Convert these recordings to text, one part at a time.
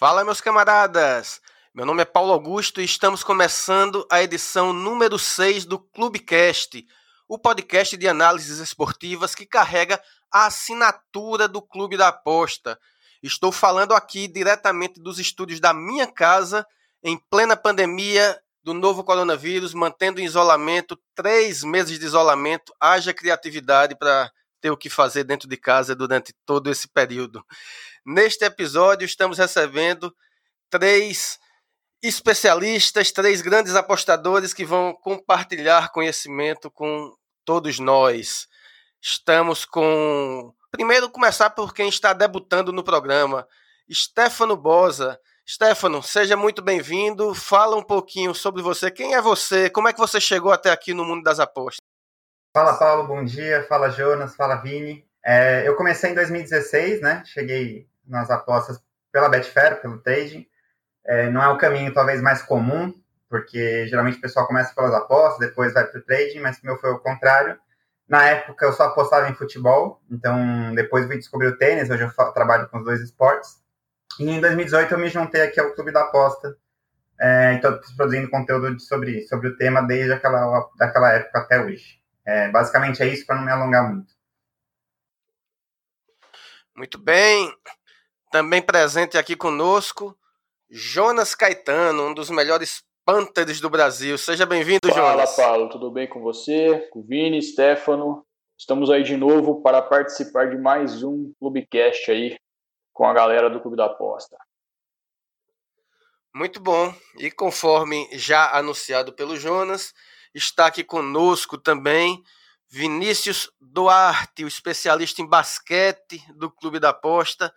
Fala, meus camaradas! Meu nome é Paulo Augusto e estamos começando a edição número 6 do Clubecast, o podcast de análises esportivas que carrega a assinatura do Clube da Aposta. Estou falando aqui diretamente dos estúdios da minha casa, em plena pandemia do novo coronavírus, mantendo em isolamento, três meses de isolamento. Haja criatividade para ter o que fazer dentro de casa durante todo esse período. Neste episódio, estamos recebendo três especialistas, três grandes apostadores que vão compartilhar conhecimento com todos nós. Estamos com. Primeiro, começar por quem está debutando no programa, Stefano Bosa. Stefano, seja muito bem-vindo. Fala um pouquinho sobre você. Quem é você? Como é que você chegou até aqui no mundo das apostas? Fala, Paulo. Bom dia. Fala, Jonas. Fala, Vini. É, eu comecei em 2016, né? Cheguei nas apostas pela Betfair, pelo trading. É, não é o caminho talvez mais comum, porque geralmente o pessoal começa pelas apostas, depois vai para o trading, mas o meu foi o contrário. Na época eu só apostava em futebol, então depois vim descobrir o tênis, hoje eu trabalho com os dois esportes. E em 2018 eu me juntei aqui ao Clube da Aposta, é, estou produzindo conteúdo sobre, sobre o tema desde aquela, daquela época até hoje. É, basicamente é isso para não me alongar muito. Muito bem. Também presente aqui conosco, Jonas Caetano, um dos melhores pânteres do Brasil. Seja bem-vindo, Jonas. Fala, Paulo. Tudo bem com você? Com o Vini, Stefano. Estamos aí de novo para participar de mais um Clubecast aí com a galera do Clube da Aposta. Muito bom. E conforme já anunciado pelo Jonas, está aqui conosco também Vinícius Duarte, o especialista em basquete do Clube da Aposta.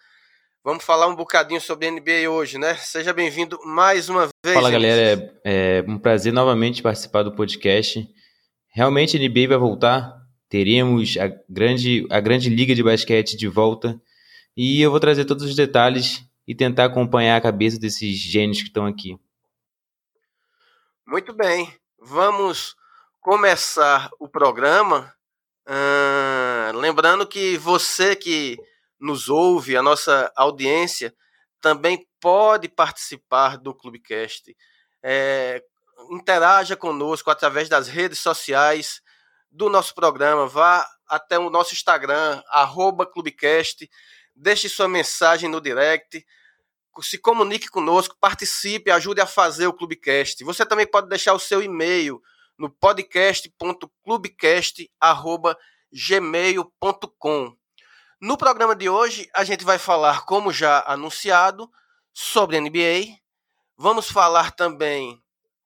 Vamos falar um bocadinho sobre NBA hoje, né? Seja bem-vindo mais uma vez. Fala, galera. É, é, um prazer novamente participar do podcast. Realmente a NBA vai voltar. Teremos a grande, a grande liga de basquete de volta. E eu vou trazer todos os detalhes e tentar acompanhar a cabeça desses gênios que estão aqui. Muito bem. Vamos começar o programa. Lembrando que você que nos ouve, a nossa audiência, também pode participar do Clubecast. É, interaja conosco através das redes sociais do nosso programa. Vá até o nosso Instagram, arroba Clubecast, deixe sua mensagem no direct, se comunique conosco, participe, ajude a fazer o Clubecast. Você também pode deixar o seu e-mail no podcast.clubecast.gmail.com. No programa de hoje, a gente vai falar, como já anunciado, sobre NBA. Vamos falar também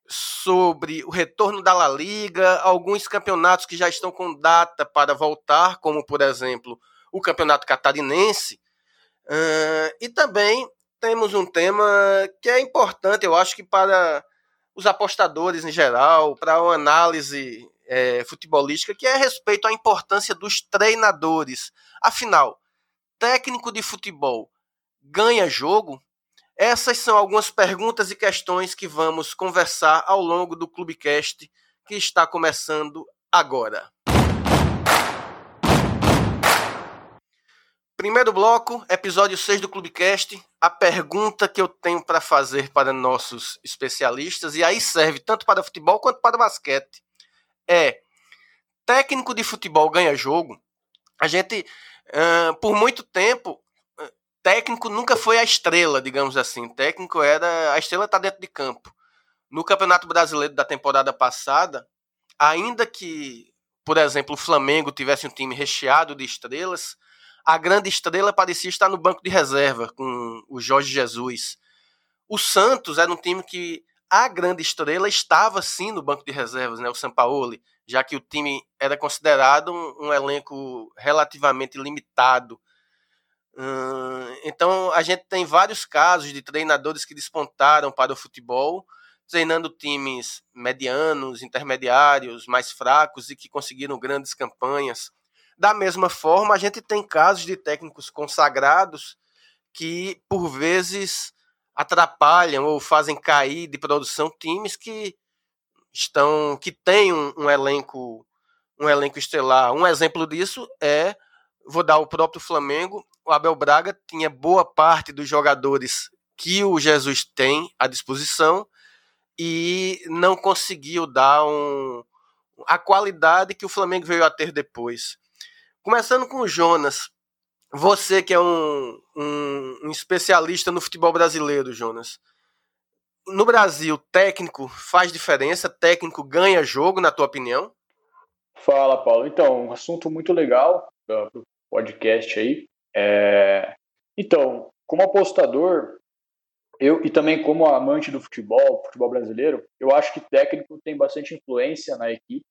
sobre o retorno da La Liga, alguns campeonatos que já estão com data para voltar, como por exemplo o Campeonato Catarinense. Uh, e também temos um tema que é importante, eu acho que para os apostadores em geral, para uma análise é, futebolística, que é a respeito à importância dos treinadores. Afinal, técnico de futebol ganha jogo? Essas são algumas perguntas e questões que vamos conversar ao longo do Clubecast que está começando agora. Primeiro bloco, episódio 6 do Clubecast. A pergunta que eu tenho para fazer para nossos especialistas, e aí serve tanto para futebol quanto para basquete é técnico de futebol ganha jogo. A gente, uh, por muito tempo, técnico nunca foi a estrela, digamos assim. Técnico era. A estrela está dentro de campo. No Campeonato Brasileiro da temporada passada, ainda que, por exemplo, o Flamengo tivesse um time recheado de estrelas, a grande estrela parecia estar no banco de reserva com o Jorge Jesus. O Santos era um time que a grande estrela estava sim no banco de reservas, né, o Sampaoli, já que o time era considerado um, um elenco relativamente limitado. Hum, então a gente tem vários casos de treinadores que despontaram para o futebol, treinando times medianos, intermediários, mais fracos e que conseguiram grandes campanhas. Da mesma forma, a gente tem casos de técnicos consagrados que, por vezes, atrapalham ou fazem cair de produção times que estão que têm um, um, elenco um elenco estelar. Um exemplo disso é vou dar o próprio Flamengo. O Abel Braga tinha boa parte dos jogadores que o Jesus tem à disposição e não conseguiu dar um, a qualidade que o Flamengo veio a ter depois. Começando com o Jonas, você que é um, um, um especialista no futebol brasileiro, Jonas. No Brasil, técnico faz diferença? Técnico ganha jogo, na tua opinião? Fala, Paulo. Então, um assunto muito legal para o podcast aí. É... Então, como apostador, eu e também como amante do futebol, futebol brasileiro, eu acho que técnico tem bastante influência na equipe.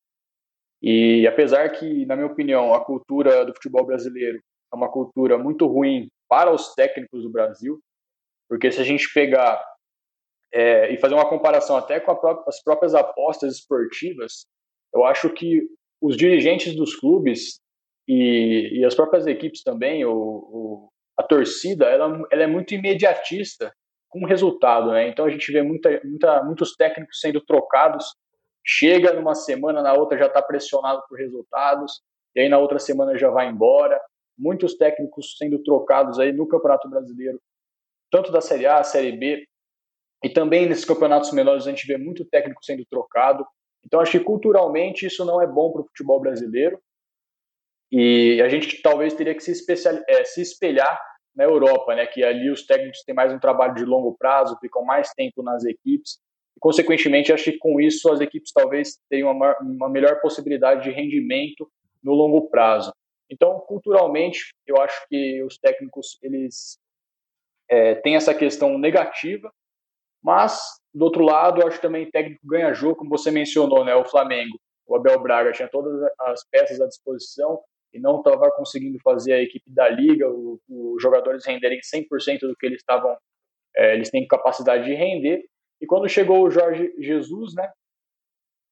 E apesar que, na minha opinião, a cultura do futebol brasileiro é uma cultura muito ruim para os técnicos do Brasil, porque se a gente pegar é, e fazer uma comparação até com pró as próprias apostas esportivas, eu acho que os dirigentes dos clubes e, e as próprias equipes também, o, o, a torcida, ela, ela é muito imediatista com o resultado, né? Então a gente vê muita, muita, muitos técnicos sendo trocados, chega numa semana, na outra já está pressionado por resultados, e aí na outra semana já vai embora. Muitos técnicos sendo trocados aí no Campeonato Brasileiro, tanto da Série A, Série B, e também nesses campeonatos menores a gente vê muito técnico sendo trocado. Então acho que culturalmente isso não é bom para o futebol brasileiro. E a gente talvez teria que se, especial, é, se espelhar na Europa, né, que ali os técnicos têm mais um trabalho de longo prazo, ficam mais tempo nas equipes. E, consequentemente, acho que com isso as equipes talvez tenham uma, uma melhor possibilidade de rendimento no longo prazo. Então, culturalmente, eu acho que os técnicos eles é, têm essa questão negativa, mas do outro lado, eu acho que também técnico ganha jogo, como você mencionou, né, o Flamengo, o Abel Braga tinha todas as peças à disposição, e não estava conseguindo fazer a equipe da liga, os jogadores renderem 100% do que eles estavam, é, eles têm capacidade de render. E quando chegou o Jorge Jesus, né,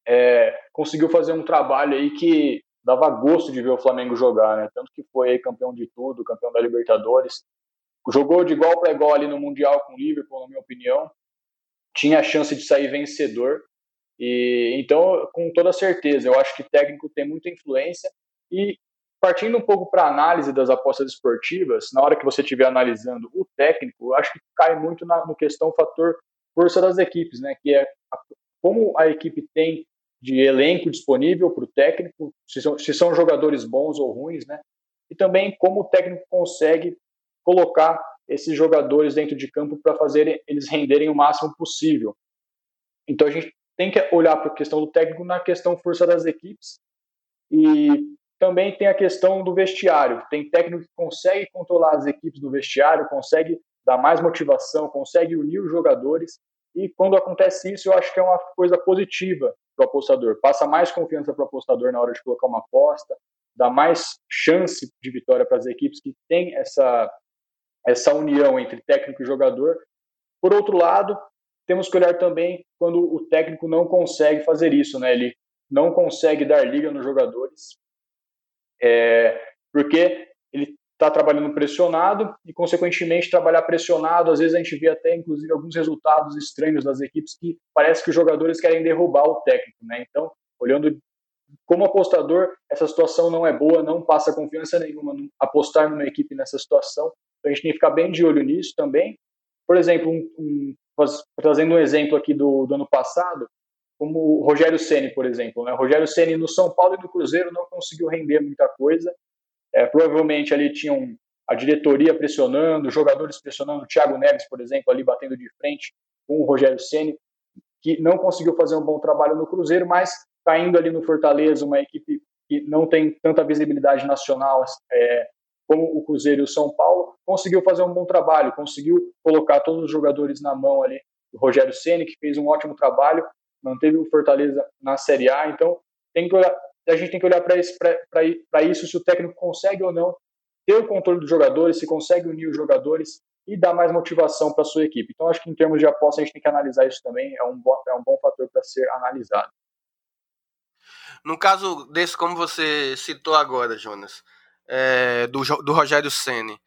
é, conseguiu fazer um trabalho aí que dava gosto de ver o Flamengo jogar, né? Tanto que foi campeão de tudo, campeão da Libertadores, jogou de igual para igual ali no mundial com o Liverpool, na minha opinião, tinha a chance de sair vencedor. E então, com toda certeza, eu acho que técnico tem muita influência e partindo um pouco para a análise das apostas esportivas, na hora que você estiver analisando o técnico, acho que cai muito na no questão fator força das equipes, né? Que é a, como a equipe tem de elenco disponível para o técnico, se são, se são jogadores bons ou ruins, né? E também como o técnico consegue colocar esses jogadores dentro de campo para fazer eles renderem o máximo possível. Então a gente tem que olhar para a questão do técnico na questão força das equipes e também tem a questão do vestiário. Tem técnico que consegue controlar as equipes do vestiário, consegue dar mais motivação, consegue unir os jogadores. E quando acontece isso, eu acho que é uma coisa positiva para o apostador. Passa mais confiança para o apostador na hora de colocar uma aposta, dá mais chance de vitória para as equipes que têm essa, essa união entre técnico e jogador. Por outro lado, temos que olhar também quando o técnico não consegue fazer isso, né? Ele não consegue dar liga nos jogadores, é, porque ele está trabalhando pressionado e, consequentemente, trabalhar pressionado, às vezes a gente vê até, inclusive, alguns resultados estranhos das equipes que parece que os jogadores querem derrubar o técnico, né? Então, olhando como apostador, essa situação não é boa, não passa confiança nenhuma apostar numa equipe nessa situação. Então, a gente tem que ficar bem de olho nisso também. Por exemplo, um, um, trazendo um exemplo aqui do, do ano passado, como o Rogério Ceni, por exemplo. Né? O Rogério Ceni no São Paulo e no Cruzeiro não conseguiu render muita coisa. É, provavelmente ali tinham a diretoria pressionando, jogadores pressionando, o Thiago Neves, por exemplo, ali batendo de frente com o Rogério Ceni, que não conseguiu fazer um bom trabalho no Cruzeiro, mas caindo ali no Fortaleza, uma equipe que não tem tanta visibilidade nacional é, como o Cruzeiro e o São Paulo, conseguiu fazer um bom trabalho, conseguiu colocar todos os jogadores na mão ali o Rogério Ceni, que fez um ótimo trabalho, manteve o Fortaleza na Série A, então tem que olhar, a gente tem que olhar para isso, isso, se o técnico consegue ou não ter o controle dos jogadores, se consegue unir os jogadores e dar mais motivação para a sua equipe. Então, acho que em termos de aposta, a gente tem que analisar isso também, é um bom, é um bom fator para ser analisado. No caso desse, como você citou agora, Jonas, é, do, do Rogério Ceni,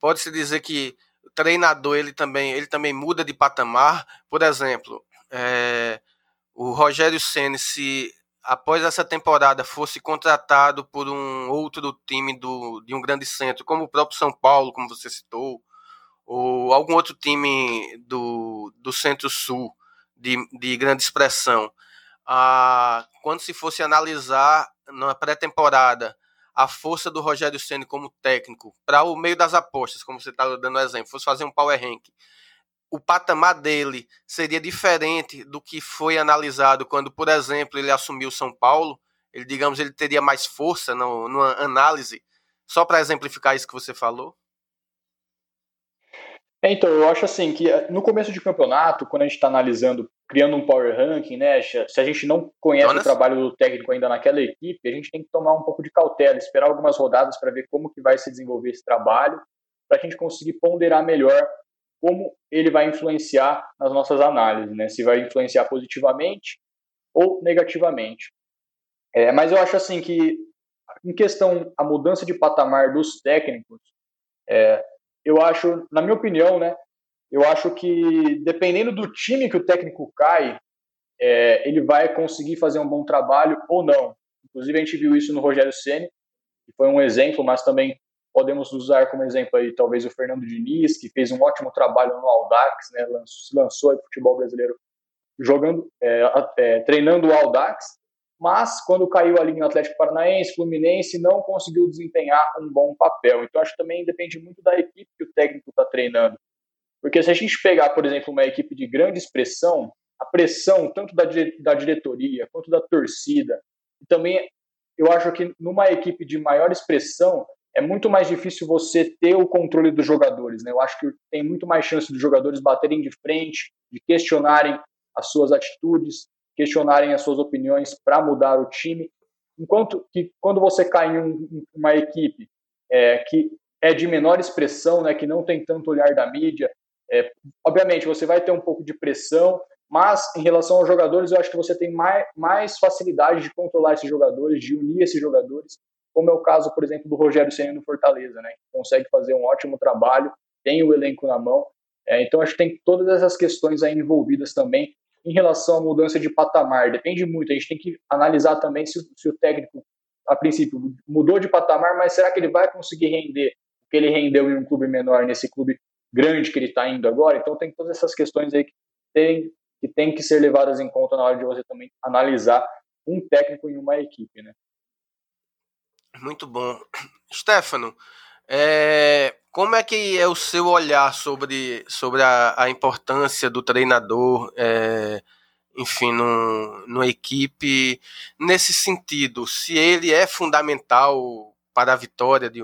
pode-se dizer que o treinador ele também, ele também muda de patamar. Por exemplo, é, o Rogério Ceni se após essa temporada fosse contratado por um outro time do, de um grande centro, como o próprio São Paulo, como você citou, ou algum outro time do, do Centro-Sul de, de grande expressão, ah, quando se fosse analisar na pré-temporada a força do Rogério Ceni como técnico para o meio das apostas, como você está dando exemplo, fosse fazer um power rank, o patamar dele seria diferente do que foi analisado quando, por exemplo, ele assumiu São Paulo. Ele, digamos, ele teria mais força no, numa análise, só para exemplificar isso que você falou. É, então, eu acho assim que eh, no começo de campeonato, quando a gente está analisando, criando um power ranking, né, se a gente não conhece Jonas? o trabalho do técnico ainda naquela equipe, a gente tem que tomar um pouco de cautela, esperar algumas rodadas para ver como que vai se desenvolver esse trabalho, para a gente conseguir ponderar melhor como ele vai influenciar nas nossas análises, né, se vai influenciar positivamente ou negativamente. É, mas eu acho assim que, em questão a mudança de patamar dos técnicos, é, eu acho, na minha opinião, né, eu acho que dependendo do time que o técnico cai, é, ele vai conseguir fazer um bom trabalho ou não. Inclusive a gente viu isso no Rogério Ceni, que foi um exemplo, mas também podemos usar como exemplo aí talvez o Fernando Diniz, que fez um ótimo trabalho no Audax, né, se lançou aí futebol brasileiro jogando, é, é, treinando o Audax, mas quando caiu ali no Atlético Paranaense, Fluminense, não conseguiu desempenhar um bom papel. Então acho que também depende muito da equipe que o técnico está treinando. Porque se a gente pegar, por exemplo, uma equipe de grande expressão, a pressão tanto da, da diretoria quanto da torcida, e também eu acho que numa equipe de maior expressão é muito mais difícil você ter o controle dos jogadores. Né? Eu acho que tem muito mais chance dos jogadores baterem de frente, de questionarem as suas atitudes, questionarem as suas opiniões para mudar o time. Enquanto que quando você cai em um, uma equipe é, que é de menor expressão, né, que não tem tanto olhar da mídia, é, obviamente você vai ter um pouco de pressão, mas em relação aos jogadores, eu acho que você tem mais, mais facilidade de controlar esses jogadores, de unir esses jogadores, como é o caso, por exemplo, do Rogério Senna no Fortaleza, né, que consegue fazer um ótimo trabalho, tem o elenco na mão. É, então, acho que tem todas essas questões aí envolvidas também em relação à mudança de patamar. Depende muito, a gente tem que analisar também se, se o técnico, a princípio, mudou de patamar, mas será que ele vai conseguir render o que ele rendeu em um clube menor, nesse clube grande que ele está indo agora? Então tem todas essas questões aí que tem, que tem que ser levadas em conta na hora de você também analisar um técnico em uma equipe, né? Muito bom. Stefano, é, como é que é o seu olhar sobre, sobre a, a importância do treinador, é, enfim, no, numa equipe, nesse sentido, se ele é fundamental para a vitória, de,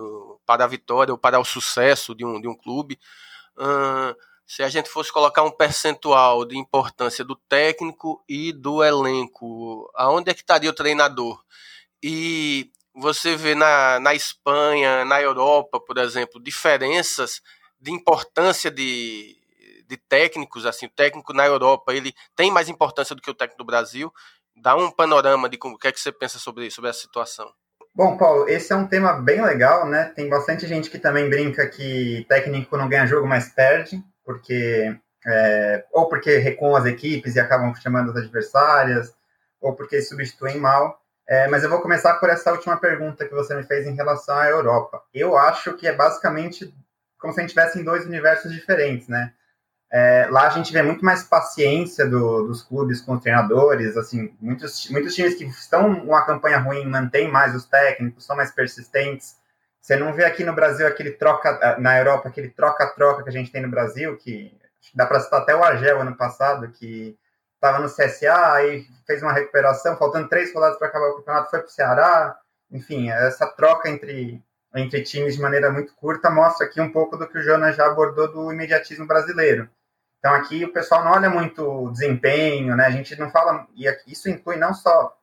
para a vitória ou para o sucesso de um, de um clube, hum, se a gente fosse colocar um percentual de importância do técnico e do elenco, aonde é que estaria o treinador? E você vê na, na Espanha, na Europa, por exemplo, diferenças de importância de, de técnicos, assim, o técnico na Europa, ele tem mais importância do que o técnico do Brasil. Dá um panorama de como, o que é que você pensa sobre, sobre essa situação. Bom, Paulo, esse é um tema bem legal, né? Tem bastante gente que também brinca que técnico não ganha jogo, mas perde, porque é, ou porque recuam as equipes e acabam chamando as adversárias, ou porque substituem mal. É, mas eu vou começar por essa última pergunta que você me fez em relação à Europa. Eu acho que é basicamente como se a gente tivesse em dois universos diferentes, né? É, lá a gente vê muito mais paciência do, dos clubes com os treinadores, assim, muitos, muitos times que estão uma campanha ruim mantêm mais os técnicos, são mais persistentes. Você não vê aqui no Brasil aquele troca, na Europa, aquele troca-troca que a gente tem no Brasil, que dá para citar até o Argel ano passado, que estava no CSA, aí fez uma recuperação, faltando três rodadas para acabar o campeonato, foi para o Ceará. Enfim, essa troca entre, entre times de maneira muito curta mostra aqui um pouco do que o Jonas já abordou do imediatismo brasileiro. Então aqui o pessoal não olha muito o desempenho, né? A gente não fala, e isso inclui não só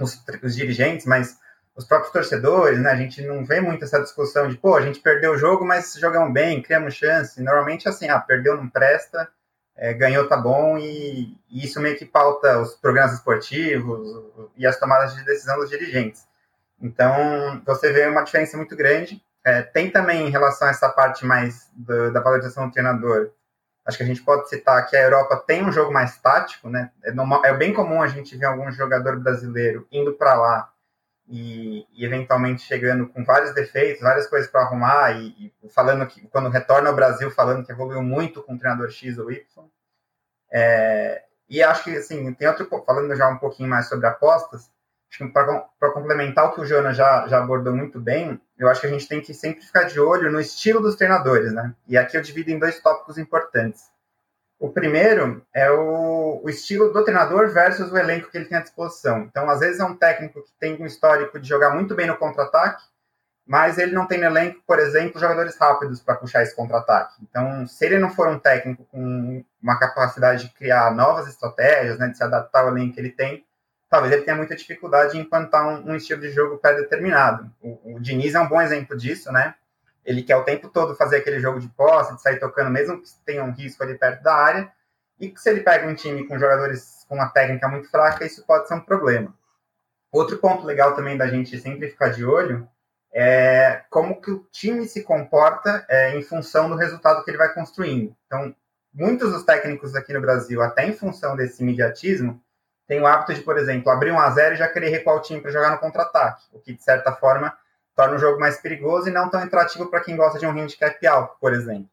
os, os dirigentes, mas os próprios torcedores, né? A gente não vê muito essa discussão de, pô, a gente perdeu o jogo, mas jogamos bem, criamos chance. Normalmente assim, ah, perdeu não presta, é, ganhou tá bom e, e, isso meio que pauta os programas esportivos e as tomadas de decisão dos dirigentes. Então, você vê uma diferença muito grande. É, tem também em relação a essa parte mais do, da valorização do treinador, acho que a gente pode citar que a Europa tem um jogo mais tático, né? É, normal, é bem comum a gente ver algum jogador brasileiro indo para lá e, e, eventualmente chegando com vários defeitos, várias coisas para arrumar e, e, falando que quando retorna ao Brasil falando que evoluiu muito com o treinador X ou Y. É, e acho que assim tem outro falando já um pouquinho mais sobre apostas. Para complementar o que o Jonas já, já abordou muito bem, eu acho que a gente tem que sempre ficar de olho no estilo dos treinadores, né? E aqui eu divido em dois tópicos importantes. O primeiro é o, o, estilo do treinador versus o elenco que ele tem à disposição. Então, às vezes é um técnico que tem um histórico de jogar muito bem no contra-ataque, mas ele não tem no elenco, por exemplo, jogadores rápidos para puxar esse contra-ataque. Então, se ele não for um técnico com uma capacidade de criar novas estratégias, né, de se adaptar ao elenco que ele tem, talvez ele tenha muita dificuldade em implantar um, um estilo de jogo pré-determinado. O, o Diniz é um bom exemplo disso, né? Ele quer o tempo todo fazer aquele jogo de posse, de sair tocando, mesmo que tenha um risco ali perto da área. E que se ele pega um time com jogadores com uma técnica muito fraca, isso pode ser um problema. Outro ponto legal também da gente sempre ficar de olho é como que o time se comporta é, em função do resultado que ele vai construindo. Então, muitos dos técnicos aqui no Brasil, até em função desse imediatismo, têm o hábito de, por exemplo, abrir um a zero e já querer recuar o time para jogar no contra-ataque, o que, de certa forma, torna o jogo mais perigoso e não tão atrativo para quem gosta de um handicap alto, por exemplo.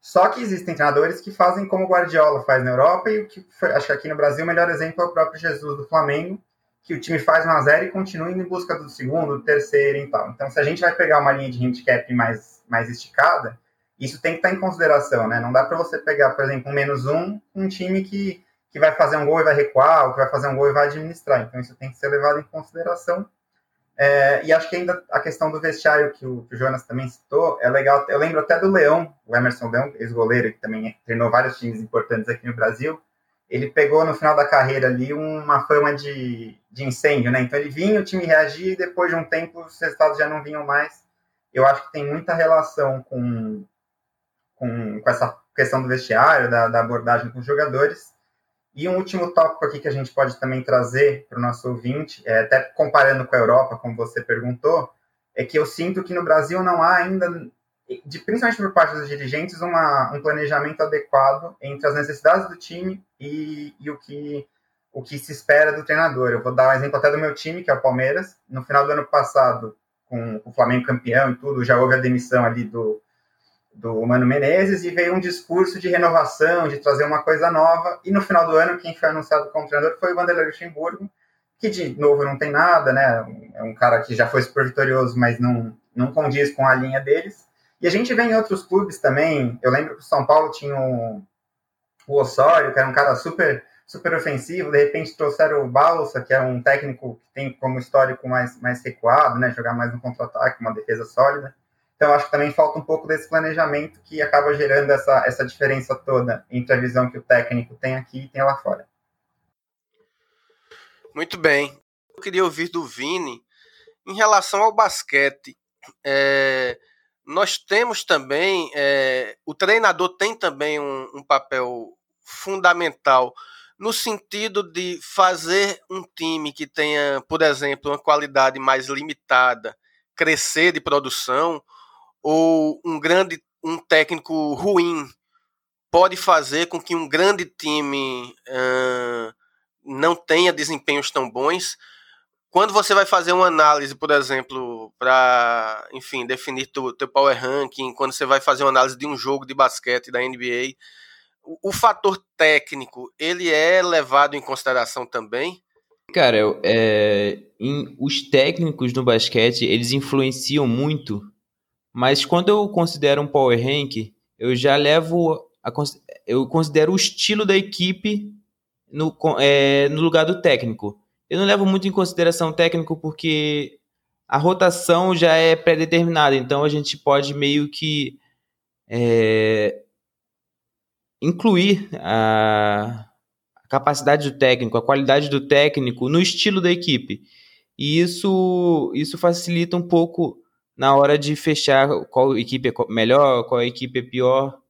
Só que existem treinadores que fazem como o Guardiola faz na Europa e o que foi, acho que aqui no Brasil o melhor exemplo é o próprio Jesus do Flamengo, que o time faz 1 a 0 e continua indo em busca do segundo, do terceiro e tal. Então, se a gente vai pegar uma linha de handicap mais, mais esticada, isso tem que estar em consideração, né? Não dá para você pegar, por exemplo, um menos um, um time que, que vai fazer um gol e vai recuar, ou que vai fazer um gol e vai administrar. Então, isso tem que ser levado em consideração é, e acho que ainda a questão do vestiário que o, que o, Jonas também citou é legal. Eu lembro até do Leão, o Emerson Leão, ex-goleiro, que também treinou vários times importantes aqui no Brasil. Ele pegou no final da carreira ali uma fama de, de incêndio, né? Então ele vinha, o time reagia e depois de um tempo os resultados já não vinham mais. Eu acho que tem muita relação com, com, com essa questão do vestiário, da, da abordagem com os jogadores. E um último tópico aqui que a gente pode também trazer para o nosso ouvinte, é, até comparando com a Europa, como você perguntou, é que eu sinto que no Brasil não há ainda, de, principalmente por parte dos dirigentes, uma, um planejamento adequado entre as necessidades do time e, e, o, que, o que se espera do treinador. Eu vou dar um exemplo até do meu time, que é o Palmeiras. No final do ano passado, com o Flamengo campeão e tudo, já houve a demissão ali do, do Mano Menezes e veio um discurso de renovação, de trazer uma coisa nova. E no final do ano, quem foi anunciado como treinador foi o Vanderlei Luxemburgo, que de novo não tem nada, né? É um cara que já foi super vitorioso, mas não, não condiz com a linha deles. E a gente vê em outros clubes também. Eu lembro que o São Paulo tinha o, o Osório, que era um cara super super ofensivo, de repente trouxeram o Balsa, que é um técnico que tem como histórico mais, mais recuado, né, jogar mais no contra-ataque, uma defesa sólida. Então, acho que também falta um pouco desse planejamento que acaba gerando essa, essa diferença toda entre a visão que o técnico tem aqui e tem lá fora. Muito bem. Eu queria ouvir do Vini em relação ao basquete. É, nós temos também, é, o treinador tem também um, um papel fundamental no sentido de fazer um time que tenha, por exemplo, uma qualidade mais limitada, crescer de produção, ou um grande um técnico ruim pode fazer com que um grande time uh, não tenha desempenhos tão bons. Quando você vai fazer uma análise, por exemplo, para, enfim, definir teu, teu power ranking, quando você vai fazer uma análise de um jogo de basquete da NBA, o, o fator técnico, ele é levado em consideração também? Cara, é, em, os técnicos no basquete, eles influenciam muito mas quando eu considero um power rank, eu já levo a, eu considero o estilo da equipe no, é, no lugar do técnico. Eu não levo muito em consideração o técnico porque a rotação já é pré-determinada, então a gente pode meio que é, incluir a, a capacidade do técnico, a qualidade do técnico no estilo da equipe. E isso, isso facilita um pouco na hora de fechar qual equipe é melhor, qual equipe é pior.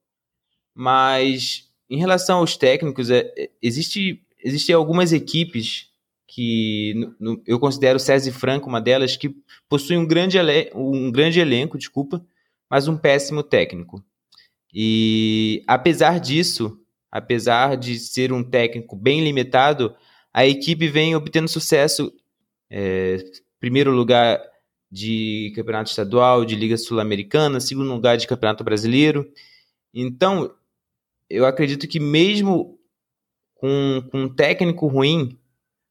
Mas em relação aos técnicos, é, é existe, existe algumas equipes que no, no, eu considero César Franco uma delas, que possui um grande, um grande elenco, desculpa, mas um péssimo técnico. E apesar disso, apesar de ser um técnico bem limitado, a equipe vem obtendo sucesso é, primeiro lugar de campeonato estadual, de Liga Sul-Americana, segundo lugar de campeonato brasileiro. Então, eu acredito que mesmo com, com um técnico ruim,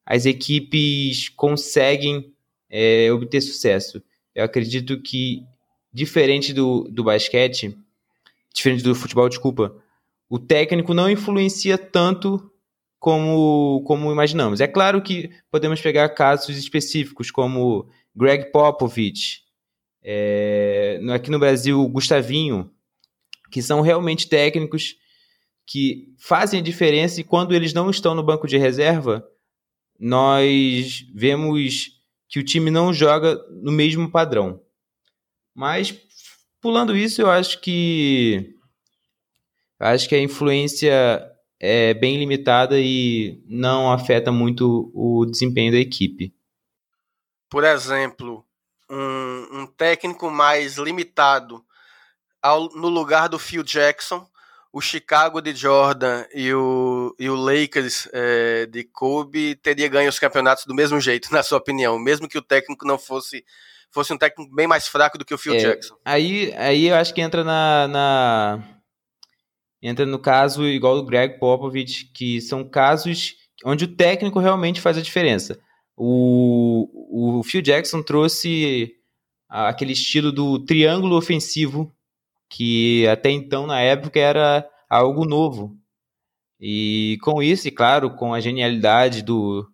as equipes conseguem é, obter sucesso. Eu acredito que, diferente do, do basquete, diferente do futebol, desculpa, o técnico não influencia tanto como, como imaginamos. É claro que podemos pegar casos específicos, como Greg Popovich, é, aqui no Brasil, Gustavinho, que são realmente técnicos que fazem a diferença e quando eles não estão no banco de reserva, nós vemos que o time não joga no mesmo padrão. Mas pulando isso, eu acho que acho que a influência é bem limitada e não afeta muito o desempenho da equipe. Por exemplo, um, um técnico mais limitado ao, no lugar do Phil Jackson, o Chicago de Jordan e o, e o Lakers é, de Kobe teria ganho os campeonatos do mesmo jeito, na sua opinião, mesmo que o técnico não fosse fosse um técnico bem mais fraco do que o Phil é, Jackson. Aí, aí eu acho que entra na, na entra no caso igual do Greg Popovich, que são casos onde o técnico realmente faz a diferença. O, o Phil Jackson trouxe aquele estilo do triângulo ofensivo que até então, na época, era algo novo. E com isso, e claro, com a genialidade do,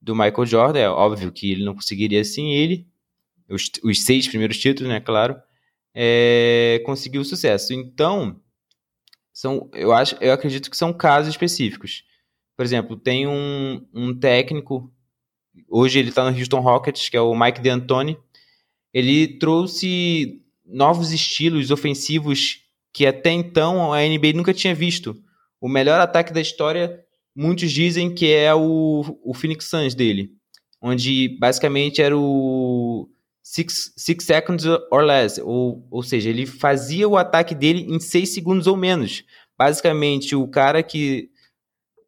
do Michael Jordan, é óbvio que ele não conseguiria sem ele, os, os seis primeiros títulos, né, claro, é, conseguiu sucesso. Então, são, eu, acho, eu acredito que são casos específicos. Por exemplo, tem um, um técnico, hoje ele está no Houston Rockets, que é o Mike D'Antoni, ele trouxe novos estilos ofensivos que até então a NBA nunca tinha visto. O melhor ataque da história, muitos dizem que é o, o Phoenix Suns dele, onde basicamente era o six, six seconds or less, ou, ou seja, ele fazia o ataque dele em seis segundos ou menos. Basicamente, o cara que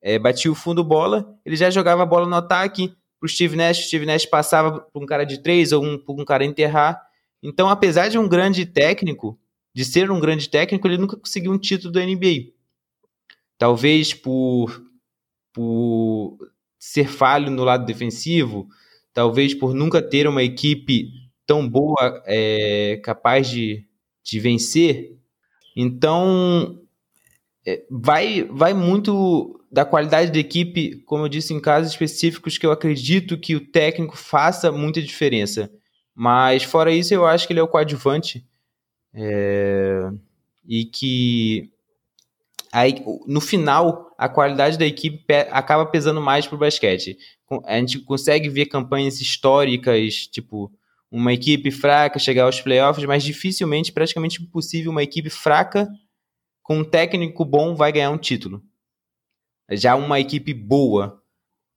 é, batia o fundo bola, ele já jogava a bola no ataque para o Steve Nash, o Steve Nash passava para um cara de três ou um, um cara enterrar, então, apesar de um grande técnico, de ser um grande técnico, ele nunca conseguiu um título da NBA. Talvez por, por ser falho no lado defensivo, talvez por nunca ter uma equipe tão boa, é, capaz de, de vencer. Então, é, vai, vai muito da qualidade da equipe, como eu disse, em casos específicos que eu acredito que o técnico faça muita diferença. Mas fora isso, eu acho que ele é o coadjuvante. É, e que aí, no final a qualidade da equipe acaba pesando mais para o basquete. A gente consegue ver campanhas históricas, tipo uma equipe fraca chegar aos playoffs, mas dificilmente, praticamente impossível, uma equipe fraca com um técnico bom vai ganhar um título. Já uma equipe boa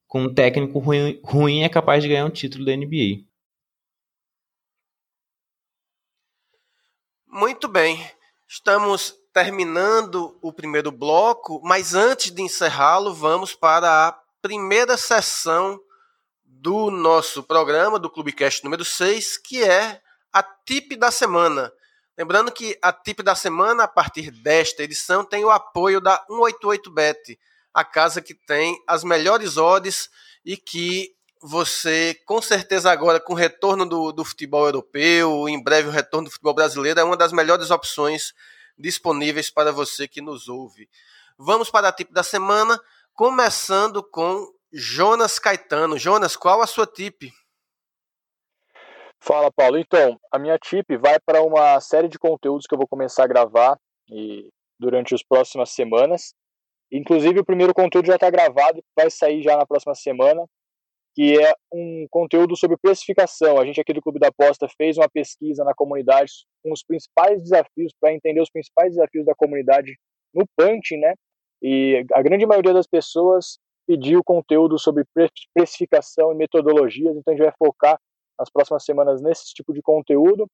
com um técnico ruim, ruim é capaz de ganhar um título da NBA. Muito bem, estamos terminando o primeiro bloco, mas antes de encerrá-lo, vamos para a primeira sessão do nosso programa, do Clubecast número 6, que é a tip da semana. Lembrando que a tip da semana, a partir desta edição, tem o apoio da 188bet, a casa que tem as melhores odds e que você, com certeza agora, com o retorno do, do futebol europeu, em breve o retorno do futebol brasileiro, é uma das melhores opções disponíveis para você que nos ouve. Vamos para a tip da semana, começando com Jonas Caetano. Jonas, qual a sua tip? Fala, Paulo. Então, a minha tip vai para uma série de conteúdos que eu vou começar a gravar e, durante as próximas semanas. Inclusive, o primeiro conteúdo já está gravado e vai sair já na próxima semana que é um conteúdo sobre precificação. A gente aqui do Clube da Aposta fez uma pesquisa na comunidade com os principais desafios, para entender os principais desafios da comunidade no punch, né? E a grande maioria das pessoas pediu conteúdo sobre precificação e metodologias, então a gente vai focar nas próximas semanas nesse tipo de conteúdo.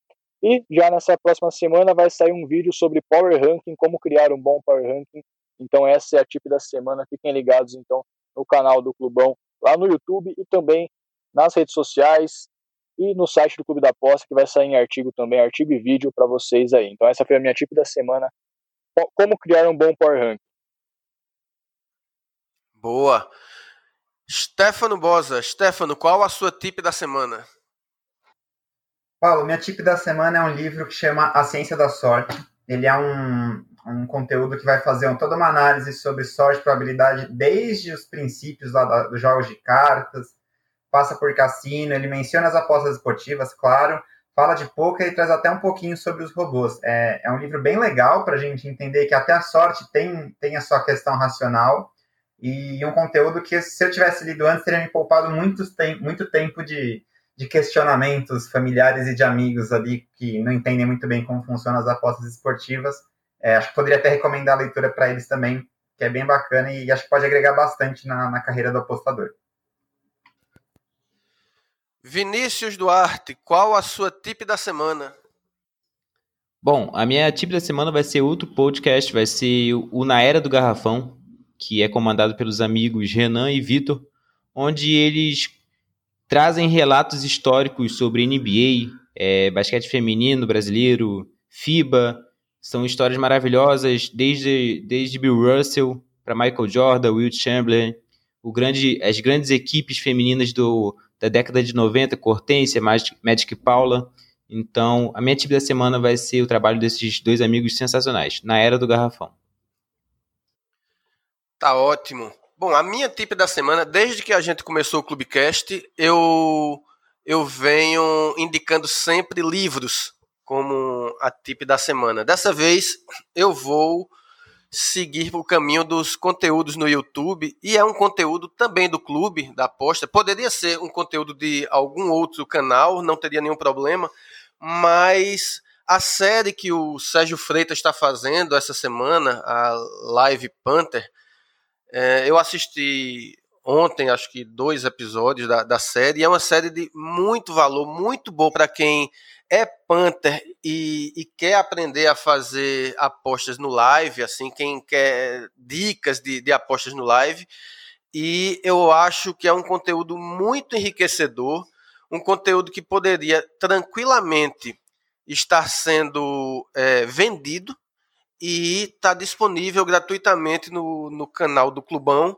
E já nessa próxima semana vai sair um vídeo sobre Power Ranking, como criar um bom Power Ranking. Então essa é a tip da semana. Fiquem ligados então no canal do Clubão lá no YouTube e também nas redes sociais. e no site do Clube da Aposta, que vai sair em artigo também, artigo e vídeo para vocês aí. Então essa foi a minha tip da semana, como criar um bom Power Rank. Boa. Stefano Bosa, Stefano, qual a sua tip da semana? Paulo, minha tip da semana é um livro que chama A Ciência da Sorte. Ele é um, um conteúdo que vai fazer toda uma análise sobre sorte e probabilidade, desde os princípios lá dos jogos de cartas, passa por cassino, ele menciona as apostas esportivas, claro, fala de poker e traz até um pouquinho sobre os robôs. É, é um livro bem legal para a gente entender que até a sorte tem, tem a sua questão racional e um conteúdo que, se eu tivesse lido antes, teria me poupado muito, muito tempo de, de questionamentos familiares e de amigos ali que não entendem muito bem como funcionam as apostas esportivas. É, acho que poderia até recomendar a leitura para eles também, que é bem bacana e acho que pode agregar bastante na, na carreira do apostador. Vinícius Duarte, qual a sua tip da semana? Bom, a minha tip da semana vai ser outro podcast, vai ser o Na Era do Garrafão, que é comandado pelos amigos Renan e Vitor, onde eles trazem relatos históricos sobre NBA, é, basquete feminino brasileiro, FIBA. São histórias maravilhosas, desde, desde Bill Russell para Michael Jordan, Will Chamberlain, o grande, as grandes equipes femininas do, da década de 90, Cortência, Magic Paula. Então, a minha tip da semana vai ser o trabalho desses dois amigos sensacionais, na Era do Garrafão. Tá ótimo. Bom, a minha tip da semana, desde que a gente começou o Clubecast, eu eu venho indicando sempre livros como a tip da semana. Dessa vez eu vou seguir o caminho dos conteúdos no YouTube e é um conteúdo também do clube da aposta. Poderia ser um conteúdo de algum outro canal, não teria nenhum problema, mas a série que o Sérgio Freitas está fazendo essa semana, a Live Panther, é, eu assisti ontem, acho que dois episódios da, da série, e é uma série de muito valor, muito boa para quem é Panther e, e, quer aprender a fazer apostas no live, assim, quem quer dicas de, de apostas no live. E eu acho que é um conteúdo muito enriquecedor, um conteúdo que poderia tranquilamente estar sendo é, vendido e está disponível gratuitamente no, no canal do Clubão.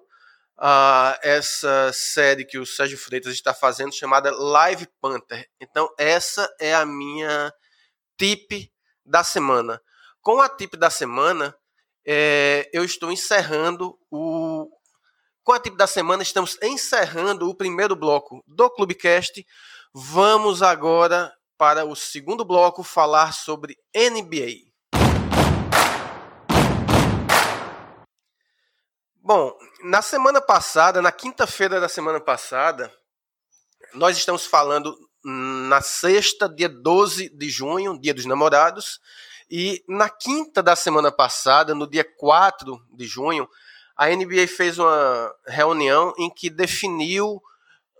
Uh, essa série que o Sérgio Freitas está fazendo chamada Live Panther. Então, essa é a minha tip da semana. Com a tip da semana, é, eu estou encerrando o. Com a tip da semana, estamos encerrando o primeiro bloco do Clubecast. Vamos agora para o segundo bloco falar sobre NBA. Bom, na semana passada, na quinta-feira da semana passada, nós estamos falando na sexta, dia 12 de junho, dia dos namorados, e na quinta da semana passada, no dia 4 de junho, a NBA fez uma reunião em que definiu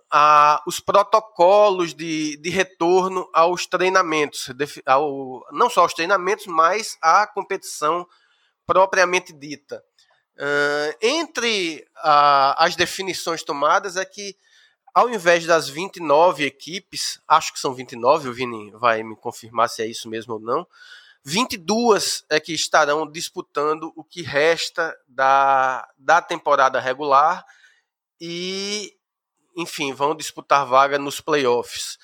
ah, os protocolos de, de retorno aos treinamentos, ao, não só aos treinamentos, mas à competição propriamente dita. Uh, entre uh, as definições tomadas é que, ao invés das 29 equipes, acho que são 29, o Vini vai me confirmar se é isso mesmo ou não, 22 é que estarão disputando o que resta da, da temporada regular e, enfim, vão disputar vaga nos playoffs.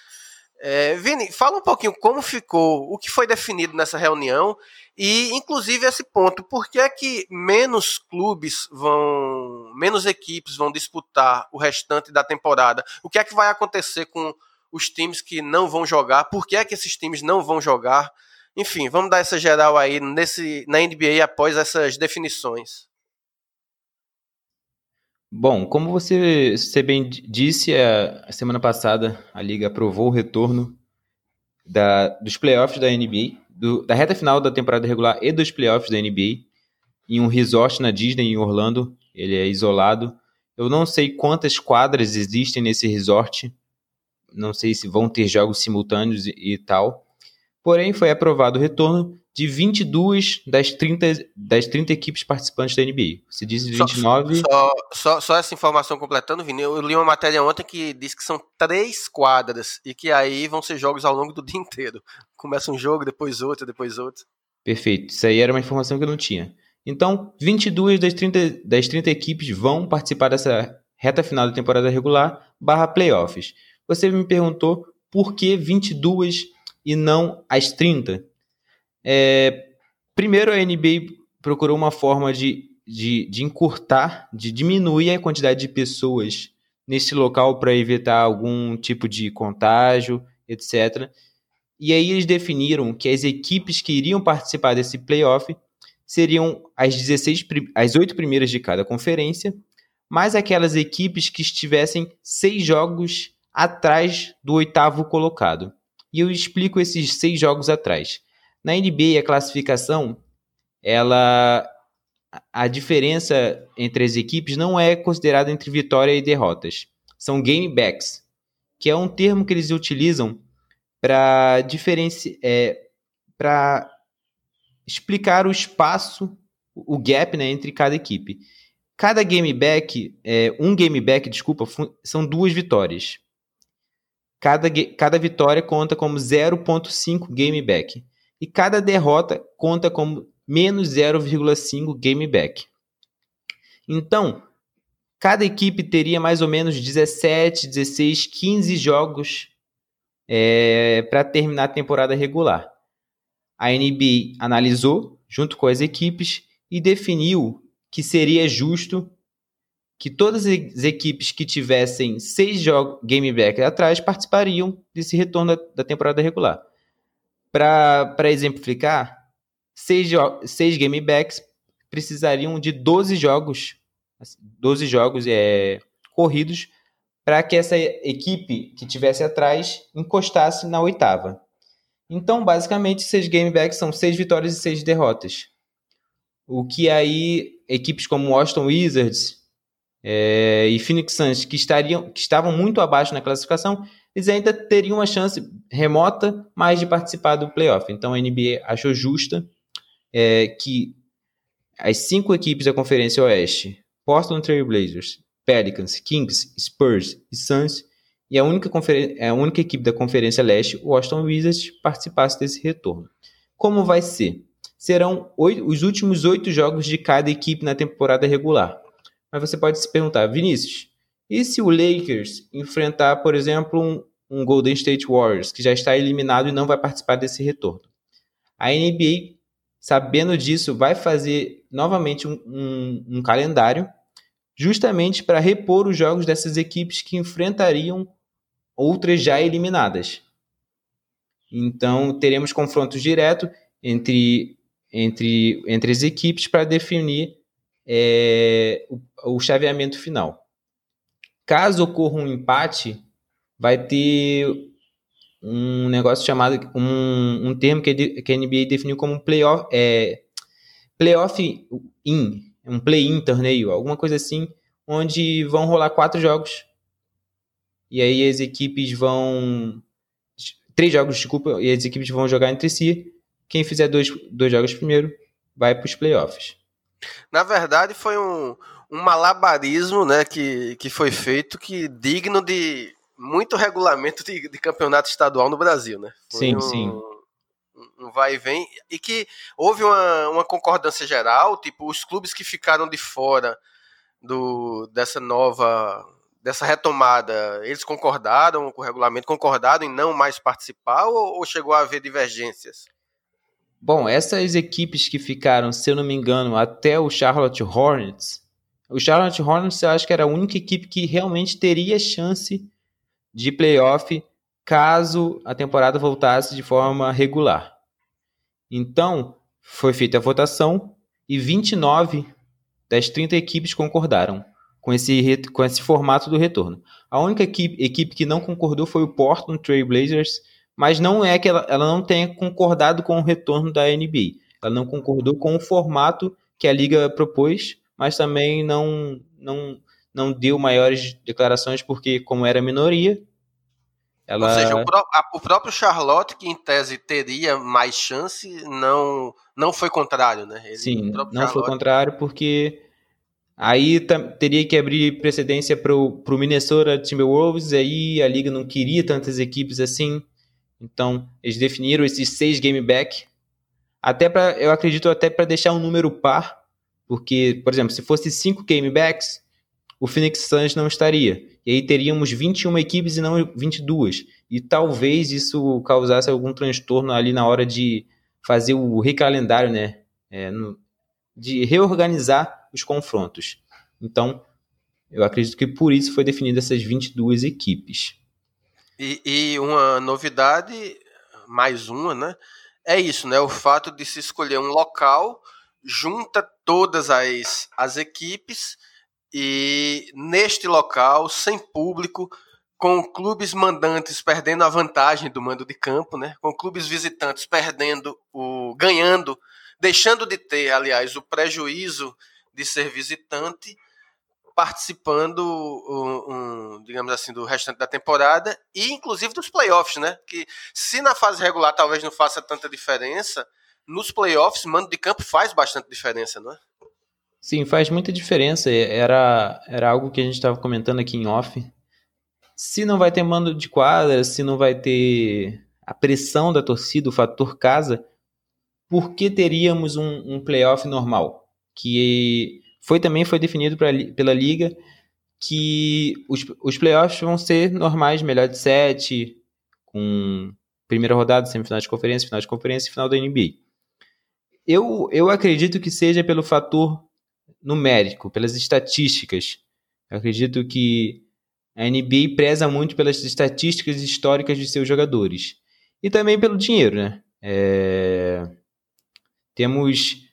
É, Vini, fala um pouquinho como ficou, o que foi definido nessa reunião e, inclusive, esse ponto, por que é que menos clubes vão, menos equipes vão disputar o restante da temporada? O que é que vai acontecer com os times que não vão jogar? Por que é que esses times não vão jogar? Enfim, vamos dar essa geral aí nesse, na NBA após essas definições. Bom, como você, você bem disse, a, a semana passada a Liga aprovou o retorno da, dos playoffs da NBA do, da reta final da temporada regular e dos playoffs da NBA em um resort na Disney em Orlando. Ele é isolado. Eu não sei quantas quadras existem nesse resort. Não sei se vão ter jogos simultâneos e, e tal. Porém, foi aprovado o retorno de 22 das 30, das 30 equipes participantes da NBA. Se diz 29. Só, só, só, essa informação completando, Vini, eu li uma matéria ontem que diz que são três quadras e que aí vão ser jogos ao longo do dia inteiro. Começa um jogo, depois outro, depois outro. Perfeito. Isso aí era uma informação que eu não tinha. Então, 22 das 30, das 30 equipes vão participar dessa reta final da temporada regular barra playoffs. Você me perguntou por que 22 e não as 30? É, primeiro, a NBA procurou uma forma de, de, de encurtar, de diminuir a quantidade de pessoas nesse local para evitar algum tipo de contágio, etc. E aí eles definiram que as equipes que iriam participar desse playoff seriam as 16, as oito primeiras de cada conferência, mais aquelas equipes que estivessem seis jogos atrás do oitavo colocado. E eu explico esses seis jogos atrás. Na NBA, a classificação, ela a diferença entre as equipes não é considerada entre vitória e derrotas. São game backs, que é um termo que eles utilizam para é, para explicar o espaço, o gap né, entre cada equipe. Cada game back, é, um game back, desculpa, são duas vitórias. Cada, cada vitória conta como 0.5 game back e cada derrota conta como menos 0,5 game back. Então, cada equipe teria mais ou menos 17, 16, 15 jogos é, para terminar a temporada regular. A NBA analisou, junto com as equipes, e definiu que seria justo que todas as equipes que tivessem seis jogos game back atrás participariam desse retorno da, da temporada regular. Para exemplificar, seis, seis game backs precisariam de 12 jogos, 12 jogos é, corridos para que essa equipe que tivesse atrás encostasse na oitava. Então, basicamente, seis game backs são seis vitórias e seis derrotas. O que aí equipes como Washington Wizards é, e Phoenix Suns, que, estariam, que estavam muito abaixo na classificação, eles ainda teriam uma chance remota mais de participar do playoff. Então a NBA achou justa é, que as cinco equipes da Conferência Oeste, Portland Trail Blazers, Pelicans, Kings, Spurs e Suns, e a única, a única equipe da Conferência Leste, o Washington Wizards, participasse desse retorno. Como vai ser? Serão oito, os últimos oito jogos de cada equipe na temporada regular. Mas você pode se perguntar, Vinícius, e se o Lakers enfrentar, por exemplo, um, um Golden State Warriors, que já está eliminado e não vai participar desse retorno? A NBA, sabendo disso, vai fazer novamente um, um, um calendário justamente para repor os jogos dessas equipes que enfrentariam outras já eliminadas. Então, teremos confrontos diretos entre, entre, entre as equipes para definir é, o, o chaveamento final. Caso ocorra um empate, vai ter um negócio chamado um, um termo que, que a NBA definiu como playoff é, playoff in, um play-in torneio, alguma coisa assim, onde vão rolar quatro jogos e aí as equipes vão três jogos, desculpa, e as equipes vão jogar entre si. Quem fizer dois, dois jogos primeiro vai para os playoffs. Na verdade, foi um, um malabarismo né, que, que foi feito que digno de muito regulamento de, de campeonato estadual no Brasil, né? Foi sim, um, sim. Um vai e vem. E que houve uma, uma concordância geral, tipo, os clubes que ficaram de fora do, dessa nova dessa retomada, eles concordaram com o regulamento, concordaram em não mais participar ou, ou, chegou a haver divergências? Bom, essas equipes que ficaram, se eu não me engano, até o Charlotte Hornets, o Charlotte Hornets eu acho que era a única equipe que realmente teria chance de playoff caso a temporada voltasse de forma regular. Então, foi feita a votação e 29 das 30 equipes concordaram com esse, com esse formato do retorno. A única equipe, equipe que não concordou foi o Portland Trail Blazers, mas não é que ela, ela não tenha concordado com o retorno da NBA. Ela não concordou com o formato que a liga propôs, mas também não, não, não deu maiores declarações, porque, como era minoria, Ela... Ou seja, o, pró a, o, próprio Charlotte, que em tese teria mais chance, não, não foi contrário, né? Ele, Sim, não Charlotte... foi contrário porque aí teria que abrir precedência para o Minnesota Timberwolves, aí a liga não queria tantas equipes assim, então eles definiram esses seis game back, até para, eu acredito até para deixar um número par, porque, por exemplo, se fosse cinco game backs, o Phoenix Suns não estaria. E aí teríamos 21 equipes e não 22. E talvez isso causasse algum transtorno ali na hora de fazer o recalendário, né? É, no, de reorganizar os confrontos. Então, eu acredito que por isso foi definida essas 22 equipes. E, e uma novidade, mais uma, né? É isso, né? O fato de se escolher um local junta todas as, as equipes e neste local, sem público, com clubes mandantes perdendo a vantagem do mando de campo, né? com clubes visitantes perdendo o ganhando, deixando de ter, aliás, o prejuízo de ser visitante, participando, um, um, digamos assim, do restante da temporada e inclusive dos playoffs, né? Que se na fase regular talvez não faça tanta diferença, nos playoffs, mando de campo faz bastante diferença, não é? Sim, faz muita diferença. Era, era algo que a gente estava comentando aqui em off. Se não vai ter mando de quadra, se não vai ter a pressão da torcida, o fator casa, por que teríamos um, um playoff normal? Que foi também foi definido pra, pela liga que os, os playoffs vão ser normais, melhor de sete, com primeira rodada, semifinal de conferência, final de conferência e final da NBA. Eu, eu acredito que seja pelo fator numérico, pelas estatísticas. Eu acredito que a NBA preza muito pelas estatísticas históricas de seus jogadores. E também pelo dinheiro, né? É... Temos.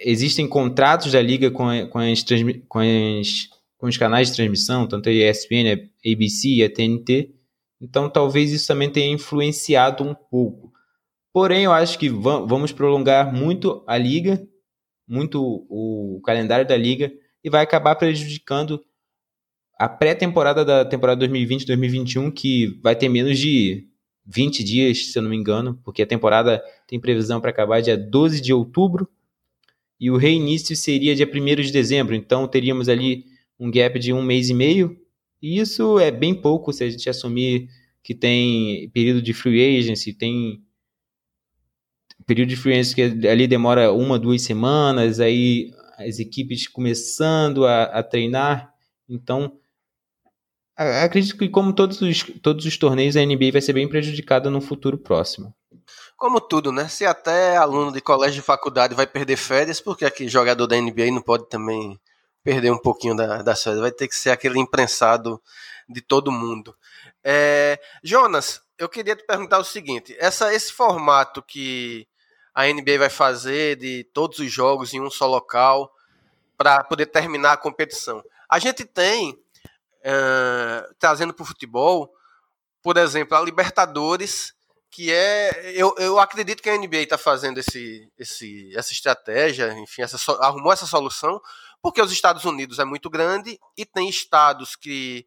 Existem contratos da liga com, com, as, com, as, com os canais de transmissão, tanto a ESPN, a ABC e a TNT. Então talvez isso também tenha influenciado um pouco. Porém, eu acho que vamos prolongar muito a liga muito o calendário da liga e vai acabar prejudicando a pré-temporada da temporada 2020-2021, que vai ter menos de 20 dias, se eu não me engano, porque a temporada tem previsão para acabar dia 12 de outubro e o reinício seria dia 1 de dezembro, então teríamos ali um gap de um mês e meio, e isso é bem pouco se a gente assumir que tem período de free agency, tem período de free que ali demora uma, duas semanas, aí as equipes começando a, a treinar. Então, acredito que como todos os, todos os torneios, a NBA vai ser bem prejudicada no futuro próximo. Como tudo, né? Se até aluno de colégio e faculdade vai perder férias, porque aqui jogador da NBA não pode também perder um pouquinho da, das férias? Vai ter que ser aquele imprensado de todo mundo. É, Jonas, eu queria te perguntar o seguinte: essa, esse formato que a NBA vai fazer de todos os jogos em um só local para poder terminar a competição. A gente tem, uh, trazendo para o futebol, por exemplo, a Libertadores, que é. Eu, eu acredito que a NBA está fazendo esse, esse, essa estratégia, enfim, essa, arrumou essa solução, porque os Estados Unidos é muito grande e tem estados que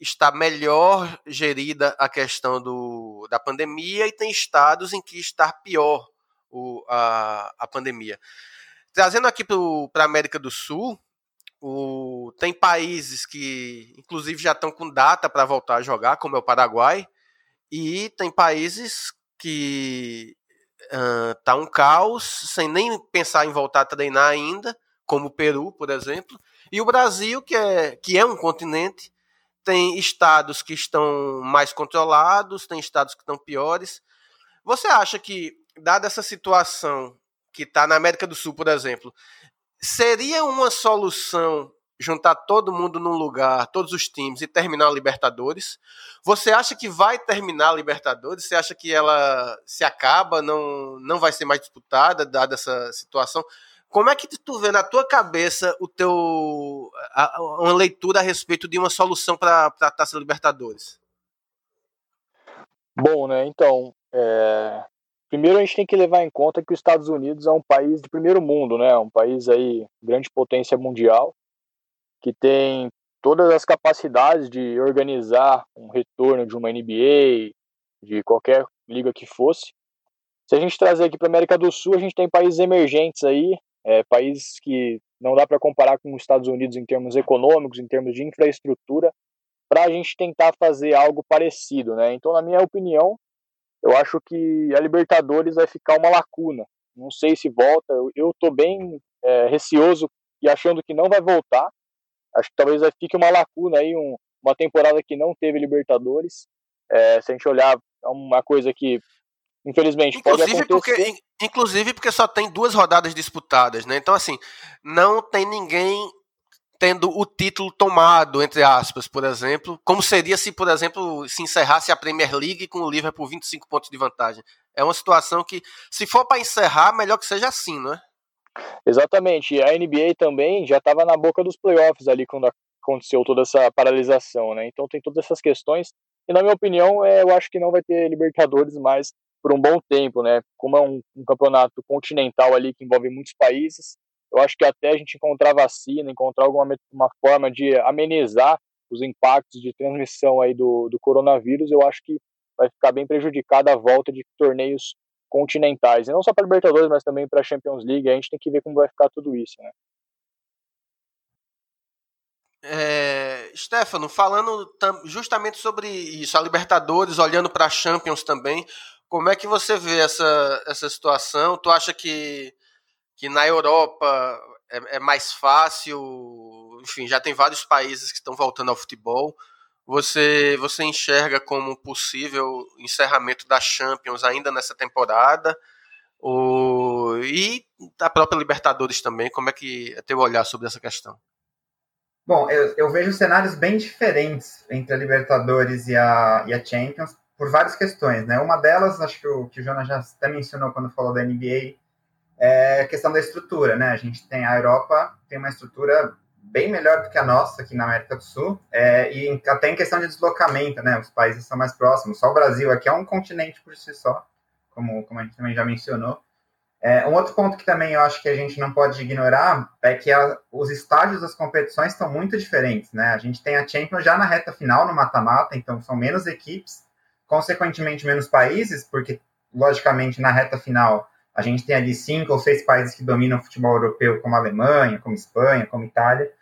está melhor gerida a questão do, da pandemia e tem estados em que está pior o, a, a pandemia. Trazendo aqui para a América do Sul, o, tem países que, inclusive, já estão com data para voltar a jogar, como é o Paraguai, e tem países que uh, tá um caos, sem nem pensar em voltar a treinar ainda, como o Peru, por exemplo, e o Brasil, que é, que é um continente, tem estados que estão mais controlados, tem estados que estão piores. Você acha que dada essa situação que está na América do Sul, por exemplo, seria uma solução juntar todo mundo num lugar, todos os times, e terminar a Libertadores? Você acha que vai terminar a Libertadores? Você acha que ela se acaba, não, não vai ser mais disputada, dada essa situação? Como é que tu vê na tua cabeça o teu a, uma leitura a respeito de uma solução para a Taça Libertadores? Bom, né? Então, é, Primeiro, a gente tem que levar em conta que os Estados Unidos é um país de primeiro mundo, né? Um país aí grande potência mundial, que tem todas as capacidades de organizar um retorno de uma NBA, de qualquer liga que fosse. Se a gente trazer aqui para a América do Sul, a gente tem países emergentes aí, é, países que não dá para comparar com os Estados Unidos em termos econômicos, em termos de infraestrutura, para a gente tentar fazer algo parecido, né? Então, na minha opinião, eu acho que a Libertadores vai ficar uma lacuna. Não sei se volta. Eu estou bem é, receoso e achando que não vai voltar. Acho que talvez fique uma lacuna aí, um, uma temporada que não teve Libertadores. É, se a gente olhar, é uma coisa que, infelizmente, inclusive pode acontecer. Porque, inclusive porque só tem duas rodadas disputadas, né? Então, assim, não tem ninguém tendo o título tomado, entre aspas, por exemplo, como seria se, por exemplo, se encerrasse a Premier League com o Liverpool 25 pontos de vantagem. É uma situação que, se for para encerrar, melhor que seja assim, não é? Exatamente. A NBA também já estava na boca dos playoffs ali quando aconteceu toda essa paralisação, né? Então tem todas essas questões. E na minha opinião, é, eu acho que não vai ter Libertadores mais por um bom tempo, né? Como é um, um campeonato continental ali que envolve muitos países, eu acho que até a gente encontrar vacina, encontrar alguma uma forma de amenizar os impactos de transmissão aí do, do coronavírus, eu acho que vai ficar bem prejudicada a volta de torneios continentais. E não só para Libertadores, mas também para a Champions League. A gente tem que ver como vai ficar tudo isso, né? É, Stefano, falando justamente sobre isso, a Libertadores, olhando para a Champions também, como é que você vê essa, essa situação? Tu acha que que na Europa é, é, mais fácil, enfim, já tem vários países que estão voltando ao futebol. Você, você enxerga como possível encerramento da Champions ainda nessa temporada? O, e a própria Libertadores também, como é que é teu olhar sobre essa questão? Bom, eu, eu vejo cenários bem diferentes entre a Libertadores e a, e a Champions por várias questões, né? Uma delas, acho que o, que o Jonas já até mencionou quando falou da NBA, é a questão da estrutura, né? A gente tem a Europa tem uma estrutura bem melhor do que a nossa aqui na América do Sul, é, e até em questão de deslocamento, né? Os países são mais próximos. Só o Brasil aqui é um continente por si só, como, como a gente também já mencionou. É, um outro ponto que também eu acho que a gente não pode ignorar é que a, os estágios das competições estão muito diferentes, né? A gente tem a Champions já na reta final, no mata-mata, então são menos equipes, consequentemente menos países, porque, logicamente, na reta final a gente tem ali cinco ou seis países que dominam o futebol europeu, como a Alemanha, como a Espanha, como a Itália,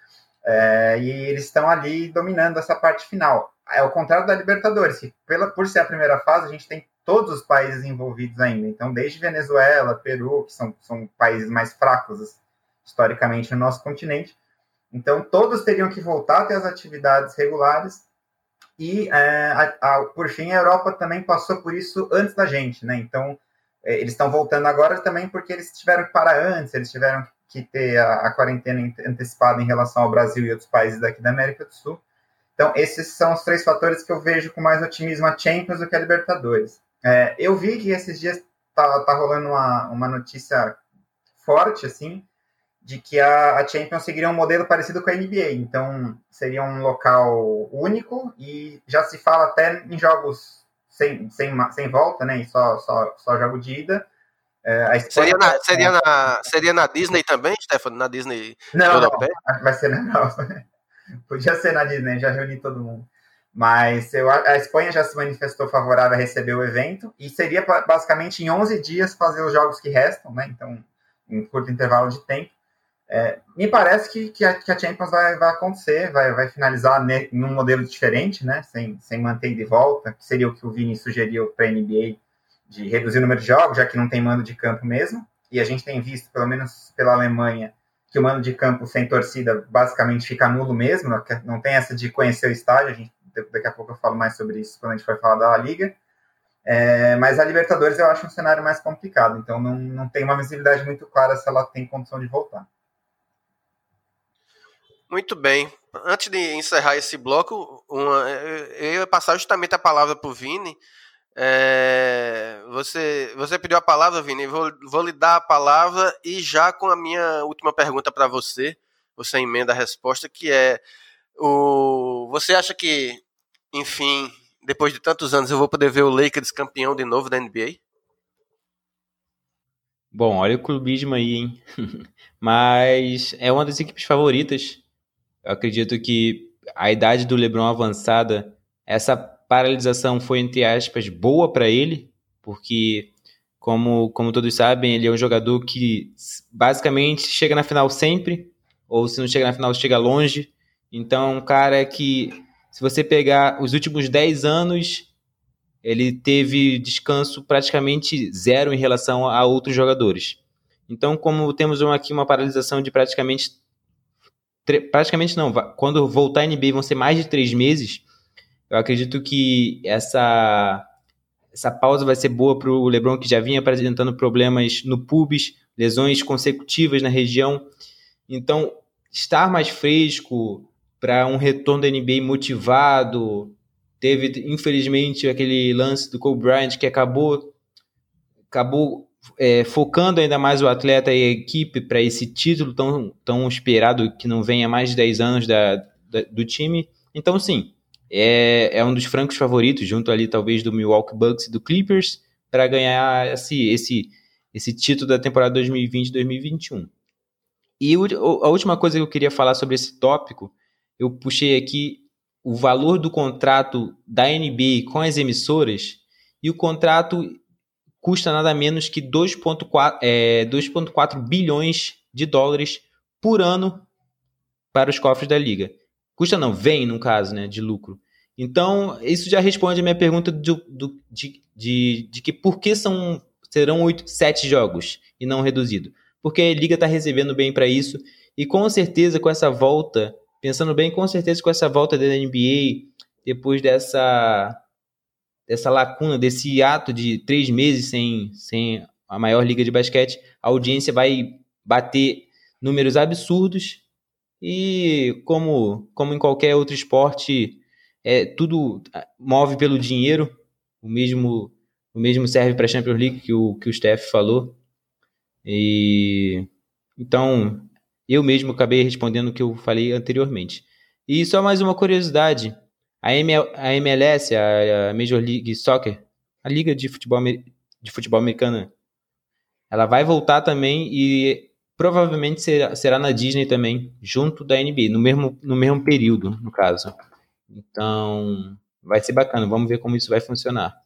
é, e eles estão ali dominando essa parte final. É o contrário da Libertadores, que pela, por ser a primeira fase, a gente tem todos os países envolvidos ainda. Então, desde Venezuela, Peru, que são, são países mais fracos historicamente no nosso continente. Então, todos teriam que voltar a ter as atividades regulares. E, é, a, a, por fim, a Europa também passou por isso antes da gente, né? Então, eles estão voltando agora também porque eles tiveram que parar antes, eles tiveram que ter a, a, quarentena antecipada em relação ao Brasil e outros países daqui da América do Sul. Então, esses são os três fatores que eu vejo com mais otimismo a Champions do que a Libertadores. É, eu vi que esses dias tá, tá rolando uma, uma notícia forte, assim, de que a, a Champions seguiria um modelo parecido com a NBA. Então, seria um local único e já se fala até em jogos sem, sem, sem volta, né? E só, só, só jogo de ida. É, seria, na, seria, na, seria na Disney também, Stefano? Na Disney não, europeia? Não, vai ser na Europa. Podia ser na Disney, já reuni todo mundo. Mas eu, a Espanha já se manifestou favorável a receber o evento e seria basicamente em 11 dias fazer os jogos que restam, né? Então, em curto intervalo de tempo. É, me parece que, que, a, que, a, Champions vai, vai acontecer, vai, vai finalizar ne, em um modelo diferente, né? Sem, sem manter de volta, que seria o que o Vini sugeriu para a NBA de reduzir o número de jogos, já que não tem mando de campo mesmo. E a gente tem visto, pelo menos pela Alemanha, que o mando de campo sem torcida basicamente fica nulo mesmo, não tem essa de conhecer o estádio, a gente, daqui a pouco eu falo mais sobre isso quando a gente for falar da Liga. É, mas a Libertadores eu acho um cenário mais complicado, então não, não tem uma visibilidade muito clara se ela tem condição de voltar. Muito bem. Antes de encerrar esse bloco, uma, eu ia passar justamente a palavra para o Vini. É, você, você pediu a palavra, Vini. Vou, vou lhe dar a palavra e já com a minha última pergunta para você, você emenda a resposta, que é: o, você acha que, enfim, depois de tantos anos, eu vou poder ver o Lakers campeão de novo da NBA? Bom, olha o clubismo aí, hein? Mas é uma das equipes favoritas eu acredito que a idade do LeBron avançada, essa paralisação foi, entre aspas, boa para ele, porque, como, como todos sabem, ele é um jogador que basicamente chega na final sempre, ou se não chega na final, chega longe. Então, um cara que, se você pegar os últimos 10 anos, ele teve descanso praticamente zero em relação a outros jogadores. Então, como temos aqui uma paralisação de praticamente praticamente não, quando voltar a NBA vão ser mais de três meses, eu acredito que essa, essa pausa vai ser boa para o LeBron, que já vinha apresentando problemas no pubis, lesões consecutivas na região. Então, estar mais fresco para um retorno da NBA motivado. Teve, infelizmente, aquele lance do Kobe Bryant que acabou, acabou é, focando ainda mais o atleta e a equipe para esse título tão, tão esperado que não vem há mais de 10 anos da, da, do time. Então, sim, é, é um dos francos favoritos, junto ali talvez do Milwaukee Bucks e do Clippers, para ganhar esse, esse, esse título da temporada 2020-2021. E a última coisa que eu queria falar sobre esse tópico, eu puxei aqui o valor do contrato da NBA com as emissoras, e o contrato custa nada menos que 2,4 é, bilhões de dólares por ano para os cofres da liga. Custa não, vem no caso, né, de lucro. Então, isso já responde a minha pergunta do, do, de, de, de que por que são, serão 8, 7 jogos e não reduzido. Porque a liga está recebendo bem para isso e com certeza com essa volta, pensando bem, com certeza com essa volta da NBA, depois dessa dessa lacuna, desse ato de três meses sem, sem a maior liga de basquete, a audiência vai bater números absurdos e como, como em qualquer outro esporte, é, tudo move pelo dinheiro, o mesmo, o mesmo serve para a Champions League que o, que o Steph falou. E então eu mesmo acabei respondendo o que eu falei anteriormente. E só mais uma curiosidade: a, ML, a MLS, a, Major League Soccer, a liga de futebol, de futebol americana, ela vai voltar também e provavelmente será, será na Disney também, junto da NBA, no mesmo, no mesmo período, no caso. Então, vai ser bacana, vamos ver como isso vai funcionar.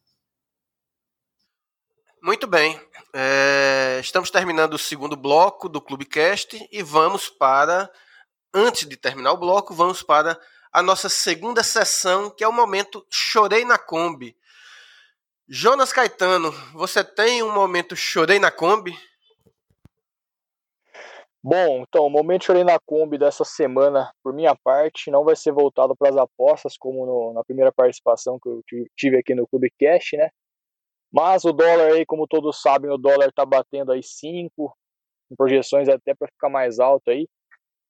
Muito bem. É, estamos terminando o segundo bloco do Clubecast e vamos para, antes de terminar o bloco, vamos para a nossa segunda sessão, que é o momento Chorei na Kombi. Jonas Caetano, você tem um momento Chorei na Kombi? Bom, então, o momento Chorei na Kombi dessa semana, por minha parte, não vai ser voltado para as apostas, como no, na primeira participação que eu tive aqui no Clube Cash, né? Mas o dólar aí, como todos sabem, o dólar tá batendo aí 5, em projeções até para ficar mais alto aí.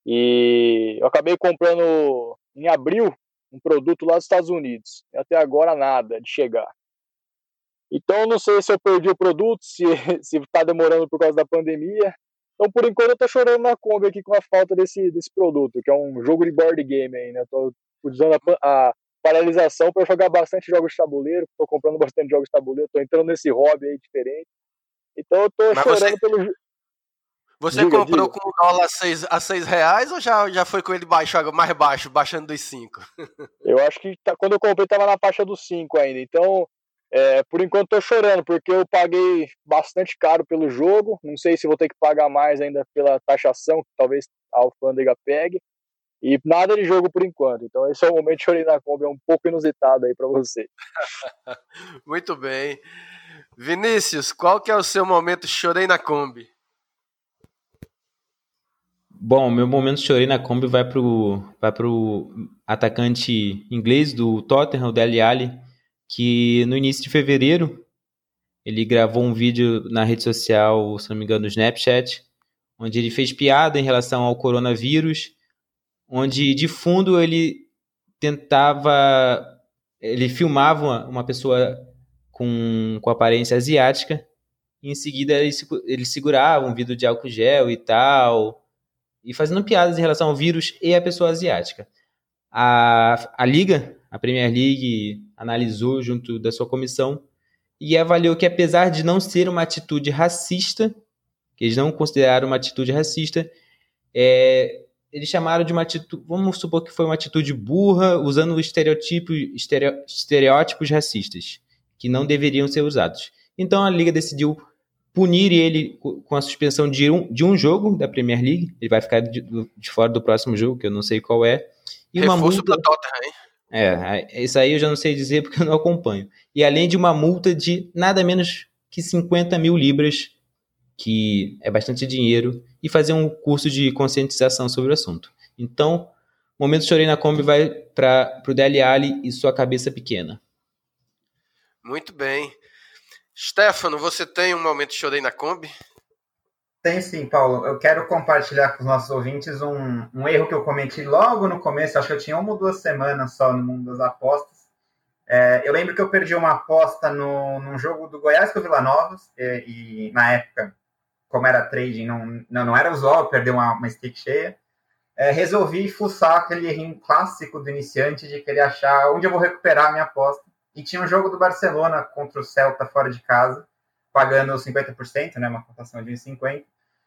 E eu acabei comprando em abril um produto lá dos Estados Unidos. E até agora nada de chegar. Então não sei se eu perdi o produto, se está demorando por causa da pandemia. Então por enquanto eu estou chorando na Kombi aqui com a falta desse, desse produto, que é um jogo de board game aí, né? Tô usando a, a paralisação para jogar bastante jogos de tabuleiro, estou comprando bastante jogos de tabuleiro, estou entrando nesse hobby aí diferente. Então eu estou chorando você... pelo você diga, comprou diga. com o dólar a 6, a seis reais ou já, já foi com ele baixo, mais baixo, baixando dos 5? Eu acho que tá, quando eu comprei estava na faixa dos 5 ainda. Então, é, por enquanto estou chorando, porque eu paguei bastante caro pelo jogo. Não sei se vou ter que pagar mais ainda pela taxação, que talvez a alfândega pegue. E nada de jogo por enquanto. Então esse é o momento de chorei na Kombi, é um pouco inusitado aí para você. Muito bem. Vinícius, qual que é o seu momento chorei na Kombi? Bom, meu momento chorei na Kombi vai pro, vai pro atacante inglês do Tottenham, o Dele Alli, que no início de fevereiro ele gravou um vídeo na rede social, se não me engano, no Snapchat, onde ele fez piada em relação ao coronavírus, onde de fundo ele tentava, ele filmava uma, uma pessoa com, com aparência asiática, e em seguida ele, ele segurava um vidro de álcool gel e tal, e fazendo piadas em relação ao vírus e à pessoa asiática. A, a Liga, a Premier League, analisou junto da sua comissão e avaliou que, apesar de não ser uma atitude racista, que eles não consideraram uma atitude racista, é, eles chamaram de uma atitude, vamos supor que foi uma atitude burra, usando estereotipos, estereótipos racistas, que não deveriam ser usados. Então a liga decidiu punir ele com a suspensão de um, de um jogo da Premier League. Ele vai ficar de, de fora do próximo jogo, que eu não sei qual é. E Reforço uma multa... Tottenham, hein? É, isso aí eu já não sei dizer porque eu não acompanho. E além de uma multa de nada menos que 50 mil libras, que é bastante dinheiro, e fazer um curso de conscientização sobre o assunto. Então, Momento Chorei na Kombi vai para o Dele Ali e sua cabeça pequena. Muito bem. Stefano, você tem um Momento Chorei na Kombi? Tem sim, Paulo. Eu quero compartilhar com os nossos ouvintes um, um erro que eu cometi logo no começo. Acho que eu tinha uma ou duas semanas só no mundo das apostas. É, eu lembro que eu perdi uma aposta no, num jogo do Goiás com o Vila Novas, e, e, na época, como era trading, não, não, não era usual perder uma, uma stick cheia. É, resolvi fuçar aquele errinho clássico do iniciante de querer achar onde eu vou recuperar a minha aposta. E tinha um jogo do Barcelona contra o Celta fora de casa, pagando 50%, né, uma cotação de 1,50.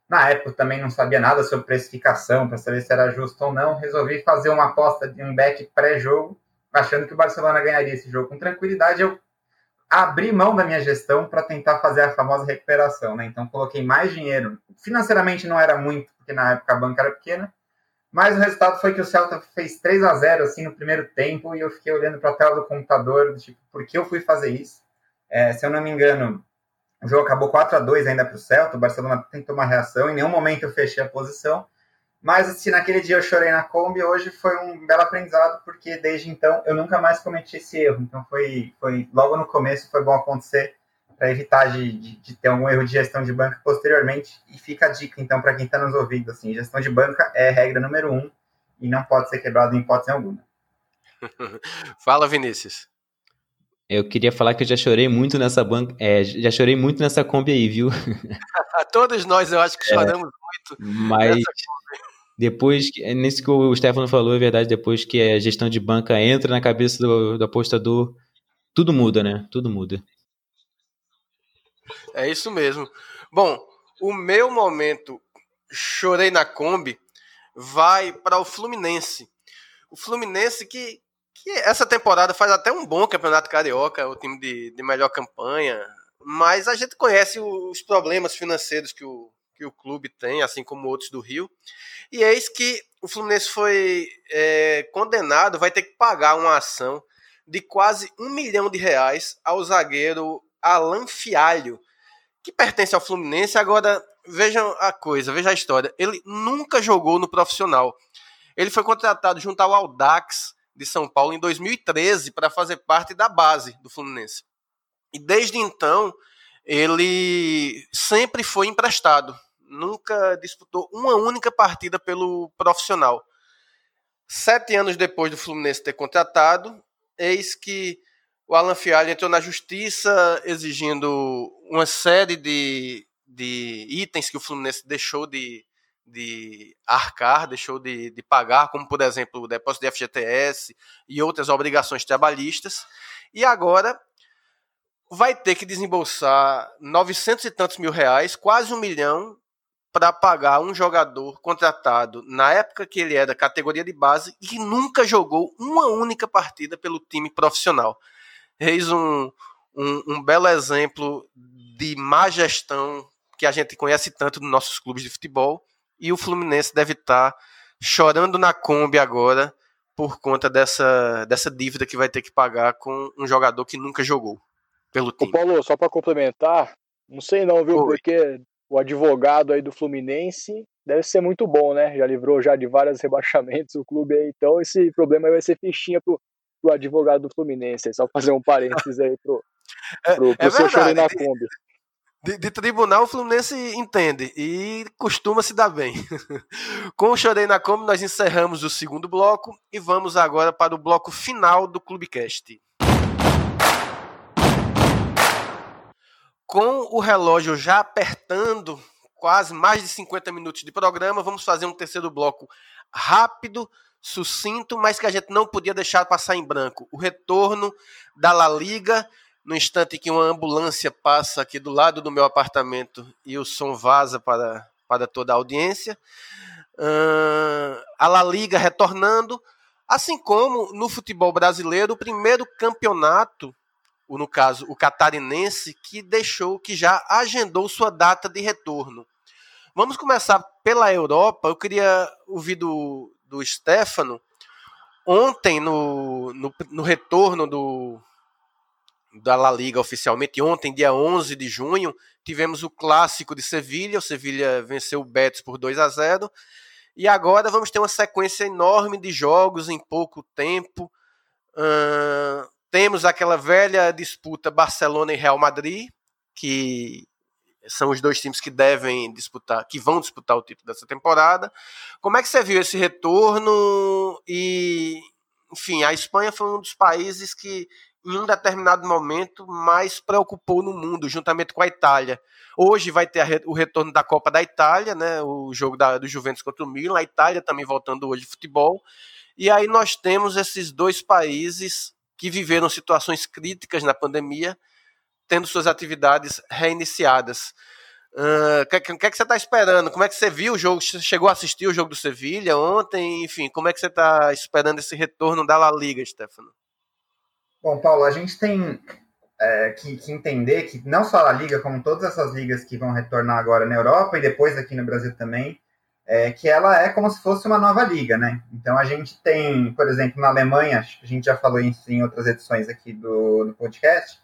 Na época também não sabia nada sobre precificação, para saber se era justo ou não. Resolvi fazer uma aposta de um bet pré-jogo achando que o Barcelona ganharia esse jogo com tranquilidade, eu abri mão da minha gestão para tentar fazer a famosa recuperação, né? Então coloquei mais dinheiro. Financeiramente não era muito, porque na época a banca era pequena, mas o resultado foi que o Celta fez 3 a 0 assim no primeiro tempo e eu fiquei olhando para a tela do computador, tipo, por que eu fui fazer isso? É, se eu não me engano, o jogo acabou 4 a 2 ainda para o Celta, o Barcelona tentou uma reação, em nenhum momento eu fechei a posição. Mas assim, naquele dia eu chorei na Kombi, hoje foi um belo aprendizado, porque desde então eu nunca mais cometi esse erro. Então foi, foi logo no começo foi bom acontecer para evitar de, de, de, ter algum erro de gestão de banca posteriormente. E fica a dica, então, para quem está nos ouvindo, assim, gestão de banca é regra número um e não pode ser quebrado em hipótese alguma. Fala, Vinícius. Eu queria falar que eu já chorei muito nessa banca, é, já chorei muito nessa Kombi aí, viu? Todos nós, eu acho que é. choramos é, muito. Mas depois, nesse que o Stefano falou, é verdade, depois que a gestão de banca entra na cabeça do, do apostador, tudo muda, né? Tudo muda. É isso mesmo. Bom, o meu momento chorei na Kombi vai para o Fluminense. O Fluminense que, que essa temporada faz até um bom campeonato carioca, o time de, de melhor campanha, mas a gente conhece os problemas financeiros que o, que o clube tem, assim como outros do Rio. E eis que o Fluminense foi é, condenado, vai ter que pagar uma ação de quase um milhão de reais ao zagueiro Alan Fialho, que pertence ao Fluminense. Agora, vejam a coisa, veja a história. Ele nunca jogou no profissional. Ele foi contratado junto ao Audax de São Paulo em 2013 para fazer parte da base do Fluminense. E desde então, ele sempre foi emprestado nunca disputou uma única partida pelo profissional. Sete anos depois do Fluminense ter contratado, eis que o Alan Fialho entrou na justiça exigindo uma série de, de itens que o Fluminense deixou de, de arcar, deixou de, de pagar, como por exemplo o depósito de FGTS e outras obrigações trabalhistas. E agora vai ter que desembolsar 900 e tantos mil reais, quase um milhão, para pagar um jogador contratado na época que ele era categoria de base e que nunca jogou uma única partida pelo time profissional. Eis um, um, um belo exemplo de má gestão que a gente conhece tanto nos nossos clubes de futebol e o Fluminense deve estar tá chorando na Kombi agora por conta dessa, dessa dívida que vai ter que pagar com um jogador que nunca jogou pelo time. Ô Paulo, só para complementar, não sei não, viu? Oi. Porque o advogado aí do Fluminense deve ser muito bom, né? Já livrou já de vários rebaixamentos o clube aí, então esse problema vai ser fichinha pro, pro advogado do Fluminense, só fazer um parênteses aí pro, é, pro, pro é, seu verdade. na Kombi. De, de, tribunal o Fluminense entende e costuma se dar bem. Com o Chorei na Kombi nós encerramos o segundo bloco e vamos agora para o bloco final do Clubecast. Com o relógio já apertando, quase mais de 50 minutos de programa, vamos fazer um terceiro bloco rápido, sucinto, mas que a gente não podia deixar passar em branco. O retorno da La Liga, no instante que uma ambulância passa aqui do lado do meu apartamento e o som vaza para, para toda a audiência. Uh, a La Liga retornando, assim como no futebol brasileiro, o primeiro campeonato, no caso o catarinense, que deixou, que já agendou sua data de retorno. Vamos começar pela Europa. Eu queria ouvir do, do Stefano. Ontem, no, no, no retorno do, da La Liga oficialmente, ontem, dia 11 de junho, tivemos o clássico de Sevilha. O Sevilha venceu o Betis por 2 a 0. E agora vamos ter uma sequência enorme de jogos em pouco tempo. Uh, temos aquela velha disputa Barcelona e Real Madrid, que são os dois times que devem disputar, que vão disputar o título dessa temporada. Como é que você viu esse retorno? E, enfim, a Espanha foi um dos países que, em um determinado momento, mais preocupou no mundo, juntamente com a Itália. Hoje vai ter o retorno da Copa da Itália, né? O jogo da, do Juventus contra o Milan, a Itália também voltando hoje de futebol. E aí nós temos esses dois países que viveram situações críticas na pandemia tendo suas atividades reiniciadas. O uh, que, que, é que você está esperando? Como é que você viu o jogo? Chegou a assistir o jogo do Sevilha ontem? Enfim, como é que você está esperando esse retorno da La Liga, Stefano? Bom, Paulo, a gente tem é, que, que, entender que não só a Liga, como todas essas ligas que vão retornar agora na Europa e depois aqui no Brasil também, é, que ela é como se fosse uma nova liga, né? Então a gente tem, por exemplo, na Alemanha, a gente já falou isso em outras edições aqui do, do podcast,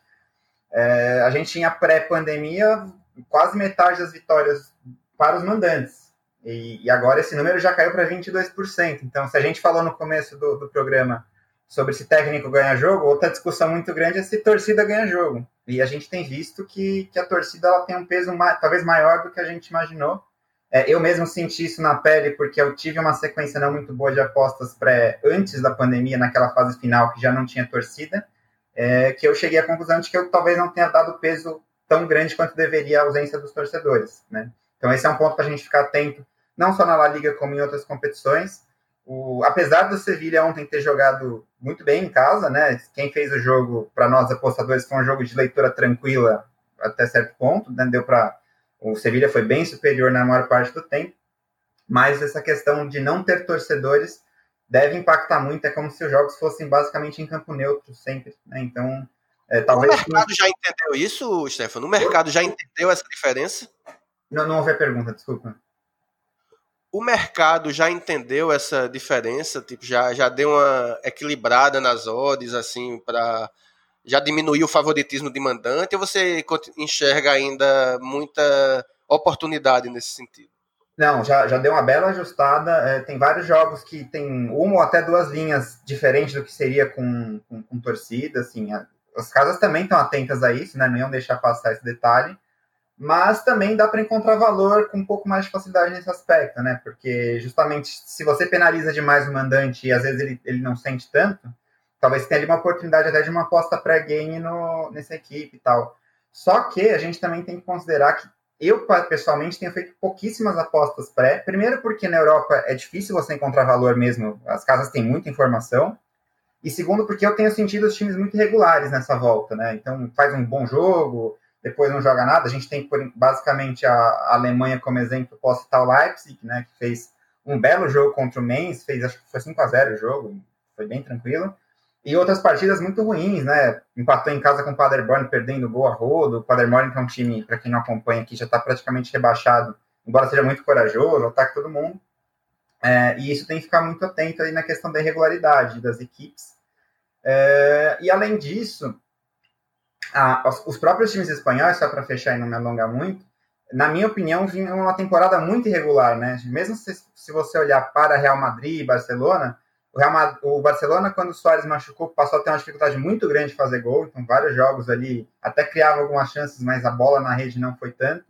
é, a gente tinha pré-pandemia quase metade das vitórias para os mandantes. E, e agora esse número já caiu para 22%. Então, se a gente falou no começo do, do programa sobre se técnico ganha jogo, outra discussão muito grande é se torcida ganha jogo. E a gente tem visto que, que a torcida ela tem um peso mais, talvez maior do que a gente imaginou. É, eu mesmo senti isso na pele porque eu tive uma sequência não muito boa de apostas pré antes da pandemia, naquela fase final que já não tinha torcida é, que eu cheguei à conclusão de que eu talvez não tenha dado peso tão grande quanto deveria a ausência dos torcedores, né? Então esse é um ponto para a gente ficar atento, não só na La Liga como em outras competições. O, apesar do Sevilha ontem ter jogado muito bem em casa, né? Quem fez o jogo para nós apostadores foi um jogo de leitura tranquila até certo ponto, né? deu para o Sevilha foi bem superior na maior parte do tempo, mas essa questão de não ter torcedores deve impactar muito. É como se os jogos fossem basicamente em campo neutro sempre. Né? Então, é, talvez. O mercado já entendeu isso, Stefano? O mercado já entendeu essa diferença? Não, não houve a pergunta, desculpa. O mercado já entendeu essa diferença, tipo, já, já deu uma equilibrada nas odds, assim, para já diminuiu o favoritismo de mandante, ou você enxerga ainda muita oportunidade nesse sentido? Não, já, já deu uma bela ajustada. É, tem vários jogos que tem uma ou até duas linhas diferentes do que seria com, com, com torcida. Assim, as casas também estão atentas a isso, né? Não iam deixar passar esse detalhe. Mas também dá para encontrar valor com um pouco mais de facilidade nesse aspecto, né? Porque justamente se você penaliza demais o mandante e às vezes ele, ele não sente tanto, talvez tenha ali uma oportunidade até de uma aposta pré-game nessa equipe e tal. Só que a gente também tem que considerar que eu, pessoalmente, tenho feito pouquíssimas apostas pré. Primeiro, porque na Europa é difícil você encontrar valor mesmo, as casas têm muita informação. E segundo, porque eu tenho sentido os times muito regulares nessa volta, né? Então, faz um bom jogo, depois não joga nada. A gente tem basicamente a Alemanha como exemplo, posso citar o Leipzig, né? Que fez um belo jogo contra o Mainz, fez acho que foi 5 a 0 o jogo, foi bem tranquilo. E outras partidas muito ruins, né? Empatou em casa com o Paderborn, perdendo gol a rodo. O Paderborn, que é um time, para quem não acompanha aqui, já está praticamente rebaixado, embora seja muito corajoso, ataque todo mundo. É, e isso tem que ficar muito atento aí na questão da irregularidade das equipes. É, e além disso, a, os próprios times espanhóis, só para fechar e não me alongar muito, na minha opinião, vinham uma temporada muito irregular, né? Mesmo se, se você olhar para Real Madrid e Barcelona, o, Real o Barcelona, quando o Soares machucou, passou a ter uma dificuldade muito grande de fazer gol. Então, vários jogos ali até criava algumas chances, mas a bola na rede não foi tanto.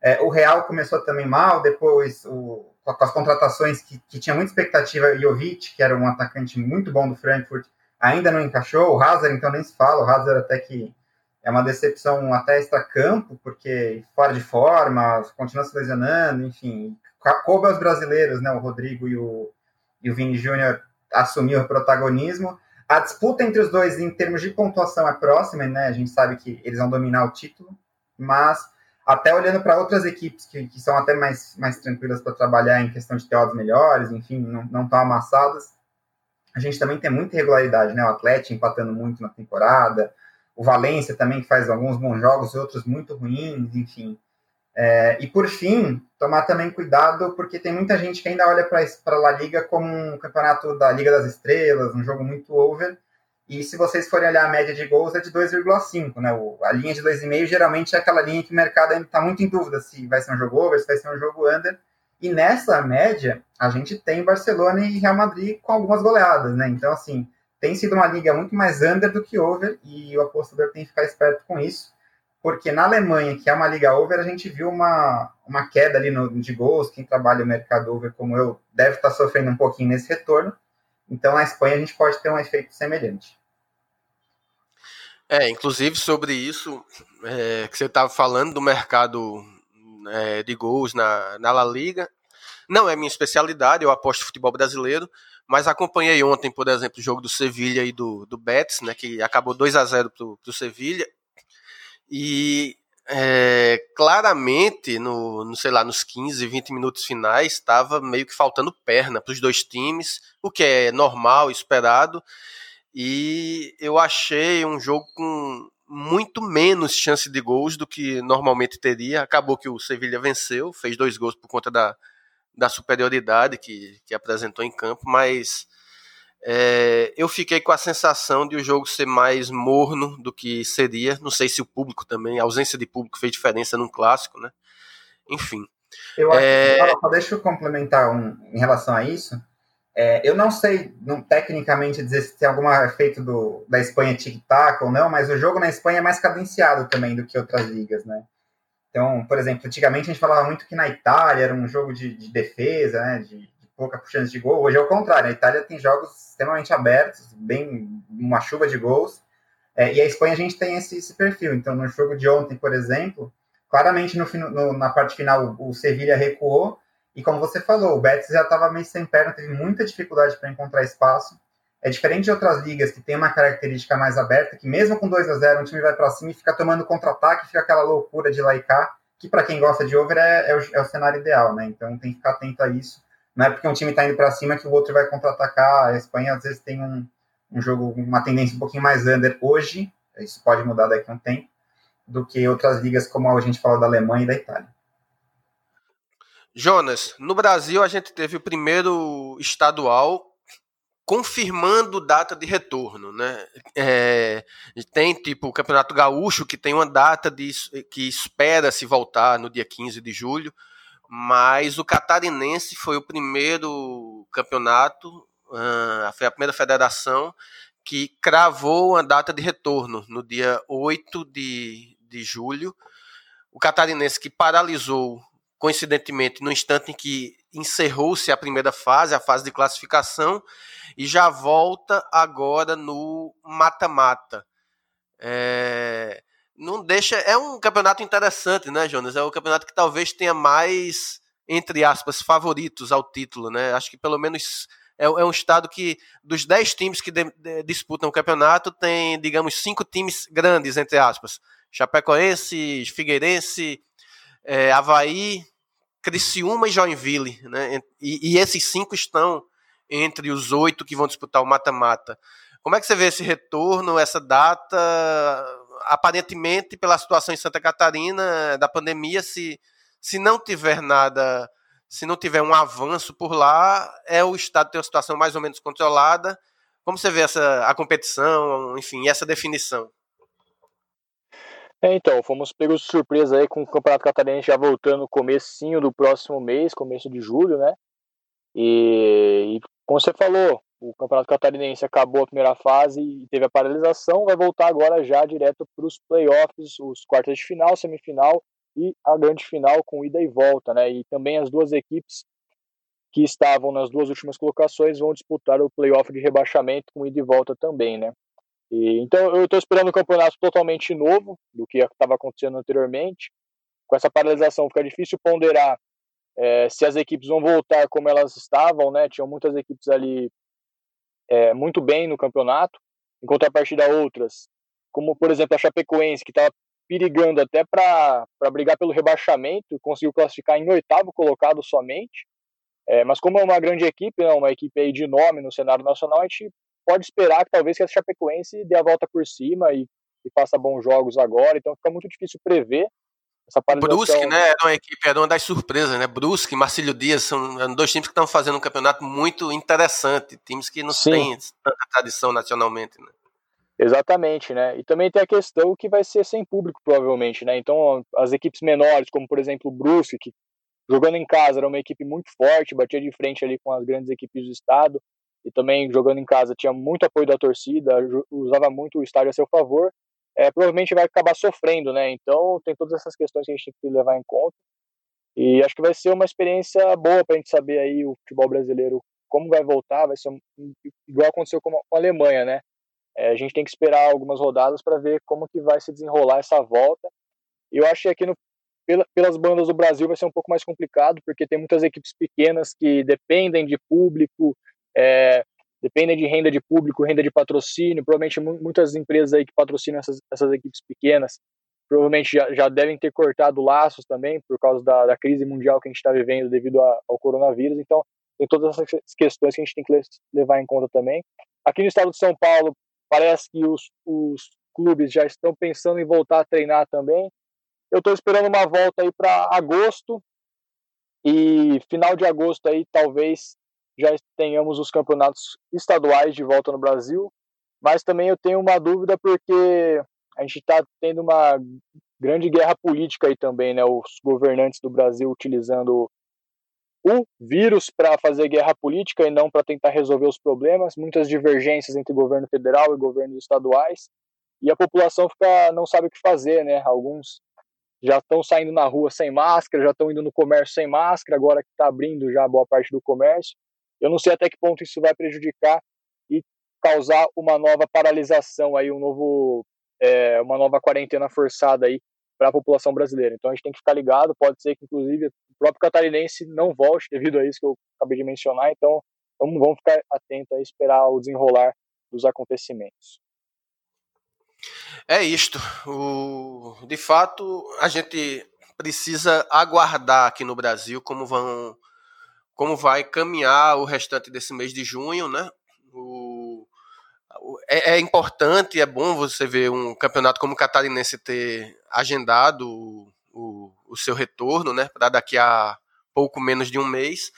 É, o Real começou também mal, depois o, com as contratações que, que tinha muita expectativa. Jovic, que era um atacante muito bom do Frankfurt, ainda não encaixou. O Hazard, então, nem se fala. O Hazard até que é uma decepção até extra-campo, porque fora de forma, continua se lesionando, enfim. Coube aos brasileiros, né? O Rodrigo e o, e o Vini Júnior assumiu o protagonismo. A disputa entre os dois em termos de pontuação é próxima, né? A gente sabe que eles vão dominar o título, mas até olhando para outras equipes que, que, são até mais, mais tranquilas para trabalhar em questão de ter melhores, enfim, não, não tão amassadas, a gente também tem muita irregularidade, né? O Atlético empatando muito na temporada, o Valência também que faz alguns bons jogos e outros muito ruins, enfim. É, e por fim, tomar também cuidado, porque tem muita gente que ainda olha para a La Liga como um campeonato da Liga das Estrelas, um jogo muito over. E se vocês forem olhar a média de gols, é de 2,5, né? O, a linha de 2,5 geralmente é aquela linha que o mercado ainda está muito em dúvida se vai ser um jogo over, se vai ser um jogo under. E nessa média, a gente tem Barcelona e Real Madrid com algumas goleadas, né? Então, assim, tem sido uma liga muito mais under do que over, e o apostador tem que ficar esperto com isso porque na Alemanha, que é uma liga over, a gente viu uma, uma queda ali no, de gols. Quem trabalha o mercado over como eu deve estar sofrendo um pouquinho nesse retorno. Então, na Espanha, a gente pode ter um efeito semelhante. É, inclusive sobre isso é, que você estava falando do mercado é, de gols na, na La Liga. Não é minha especialidade, eu aposto futebol brasileiro, mas acompanhei ontem, por exemplo, o jogo do Sevilha e do, do Betis, né, que acabou 2 a 0 para o Sevilha, e é, claramente, no, no, sei lá, nos 15, 20 minutos finais, estava meio que faltando perna para os dois times, o que é normal, esperado. E eu achei um jogo com muito menos chance de gols do que normalmente teria. Acabou que o Sevilha venceu, fez dois gols por conta da, da superioridade que, que apresentou em campo, mas é, eu fiquei com a sensação de o jogo ser mais morno do que seria. Não sei se o público também, a ausência de público fez diferença num clássico, né? Enfim. Eu acho é... que, deixa eu complementar um, em relação a isso. É, eu não sei não, tecnicamente dizer se tem algum efeito do, da Espanha tic-tac ou não, mas o jogo na Espanha é mais cadenciado também do que outras ligas, né? Então, por exemplo, antigamente a gente falava muito que na Itália era um jogo de, de defesa, né? De, pouca chance de gol. Hoje é o contrário. A Itália tem jogos extremamente abertos, bem uma chuva de gols. É, e a Espanha a gente tem esse, esse, perfil. Então, no jogo de ontem, por exemplo, claramente no, no, na parte final o, Sevilha recuou. E como você falou, o Betis já estava meio sem perna, teve muita dificuldade para encontrar espaço. É diferente de outras ligas que tem uma característica mais aberta, que mesmo com 2 a 0 um time vai para cima e fica tomando contra-ataque, fica aquela loucura de cá, que para quem gosta de over é, é, o, é o cenário ideal, né? Então tem que ficar atento a isso. Não é porque um time está indo para cima que o outro vai contra-atacar. A Espanha às vezes tem um, um jogo, uma tendência um pouquinho mais under hoje, isso pode mudar daqui a um tempo, do que outras ligas como a gente falou da Alemanha e da Itália. Jonas, no Brasil a gente teve o primeiro estadual confirmando data de retorno, né? É, tem tipo o Campeonato Gaúcho que tem uma data de, que espera se voltar no dia 15 de julho mas o catarinense foi o primeiro campeonato, uh, foi a primeira federação que cravou a data de retorno no dia 8 de, de julho. O catarinense que paralisou, coincidentemente, no instante em que encerrou-se a primeira fase, a fase de classificação, e já volta agora no mata-mata. É, não deixa. É um campeonato interessante, né, Jonas? É o campeonato que talvez tenha mais, entre aspas, favoritos ao título, né? Acho que pelo menos é, é um estado que, dos 10 times que de, de, disputam o campeonato, tem, digamos, cinco times grandes, entre aspas. Chapecoense, Figueirense, é, Havaí, Criciúma e Joinville, né? E, e esses cinco estão entre os oito que vão disputar o mata-mata. Como é que você vê esse retorno, essa data? Aparentemente, pela situação em Santa Catarina da pandemia, se, se não tiver nada, se não tiver um avanço por lá, é o estado tem uma situação mais ou menos controlada. Como você vê essa a competição, enfim, essa definição? É, então, fomos pegos de surpresa aí com o Campeonato Catarinense já voltando no comecinho do próximo mês, começo de julho, né? E, e como você falou, o Campeonato Catarinense acabou a primeira fase e teve a paralisação, vai voltar agora já direto para os playoffs, os quartos de final, semifinal e a grande final com ida e volta, né? E também as duas equipes que estavam nas duas últimas colocações vão disputar o playoff de rebaixamento com ida e volta também, né? E, então eu estou esperando um campeonato totalmente novo do que estava acontecendo anteriormente. Com essa paralisação fica difícil ponderar é, se as equipes vão voltar como elas estavam, né? Tinham muitas equipes ali é, muito bem no campeonato, em contrapartida outras, como por exemplo a Chapecoense, que estava perigando até para brigar pelo rebaixamento, conseguiu classificar em oitavo colocado somente. É, mas como é uma grande equipe, né, uma equipe de nome no cenário nacional, a gente pode esperar que talvez que a Chapecoense dê a volta por cima e, e faça bons jogos agora, então fica muito difícil prever essa. Brusque, né, era uma equipe, era uma das surpresas, né, Brusque e Marcílio Dias são dois times que estão fazendo um campeonato muito interessante, times que não Sim. têm tanta tradição nacionalmente, né. Exatamente, né? E também tem a questão que vai ser sem público, provavelmente, né? Então, as equipes menores, como por exemplo o Brusque, que jogando em casa era uma equipe muito forte, batia de frente ali com as grandes equipes do estado, e também jogando em casa tinha muito apoio da torcida, usava muito o estádio a seu favor, é, provavelmente vai acabar sofrendo, né? Então, tem todas essas questões que a gente tem que levar em conta. E acho que vai ser uma experiência boa para a gente saber aí o futebol brasileiro como vai voltar, vai ser igual aconteceu com a Alemanha, né? É, a gente tem que esperar algumas rodadas para ver como que vai se desenrolar essa volta. Eu acho que aqui no, pela, pelas bandas do Brasil vai ser um pouco mais complicado, porque tem muitas equipes pequenas que dependem de público, é, dependem de renda de público, renda de patrocínio. Provavelmente muitas empresas aí que patrocinam essas, essas equipes pequenas provavelmente já, já devem ter cortado laços também por causa da, da crise mundial que a gente está vivendo devido a, ao coronavírus. Então, tem todas essas questões que a gente tem que levar em conta também. Aqui no estado de São Paulo, Parece que os, os clubes já estão pensando em voltar a treinar também. Eu estou esperando uma volta aí para agosto e final de agosto aí talvez já tenhamos os campeonatos estaduais de volta no Brasil. Mas também eu tenho uma dúvida porque a gente está tendo uma grande guerra política aí também, né? Os governantes do Brasil utilizando o vírus para fazer guerra política e não para tentar resolver os problemas, muitas divergências entre governo federal e governos estaduais, e a população fica não sabe o que fazer, né? Alguns já estão saindo na rua sem máscara, já estão indo no comércio sem máscara, agora que está abrindo já boa parte do comércio. Eu não sei até que ponto isso vai prejudicar e causar uma nova paralisação aí, um novo, é, uma nova quarentena forçada aí para a população brasileira. Então a gente tem que ficar ligado, pode ser que inclusive o próprio catarinense não volte devido a isso que eu acabei de mencionar, então vamos, vamos ficar atento a esperar o desenrolar dos acontecimentos. É isto. O, de fato, a gente precisa aguardar aqui no Brasil como vão como vai caminhar o restante desse mês de junho, né? O, é, é, importante, é bom você ver um campeonato como o Catarinense ter agendado o, o, seu retorno, né, para daqui a pouco menos de um mês.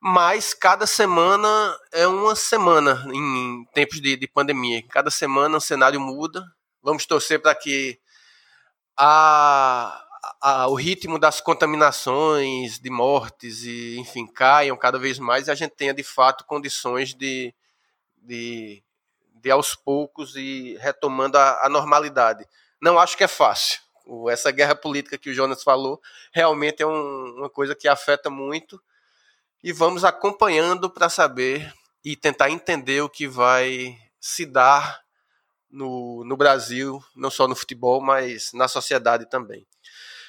Mas cada semana é uma semana em tempos de, de pandemia. Cada semana o cenário muda. Vamos torcer para que a, a, o ritmo das contaminações, de mortes e enfim caiam cada vez mais e a gente tenha de fato condições de, de de aos poucos e retomando a, a normalidade. Não acho que é fácil. Essa guerra política que o Jonas falou realmente é um, uma coisa que afeta muito e vamos acompanhando para saber e tentar entender o que vai se dar no, no Brasil, não só no futebol, mas na sociedade também.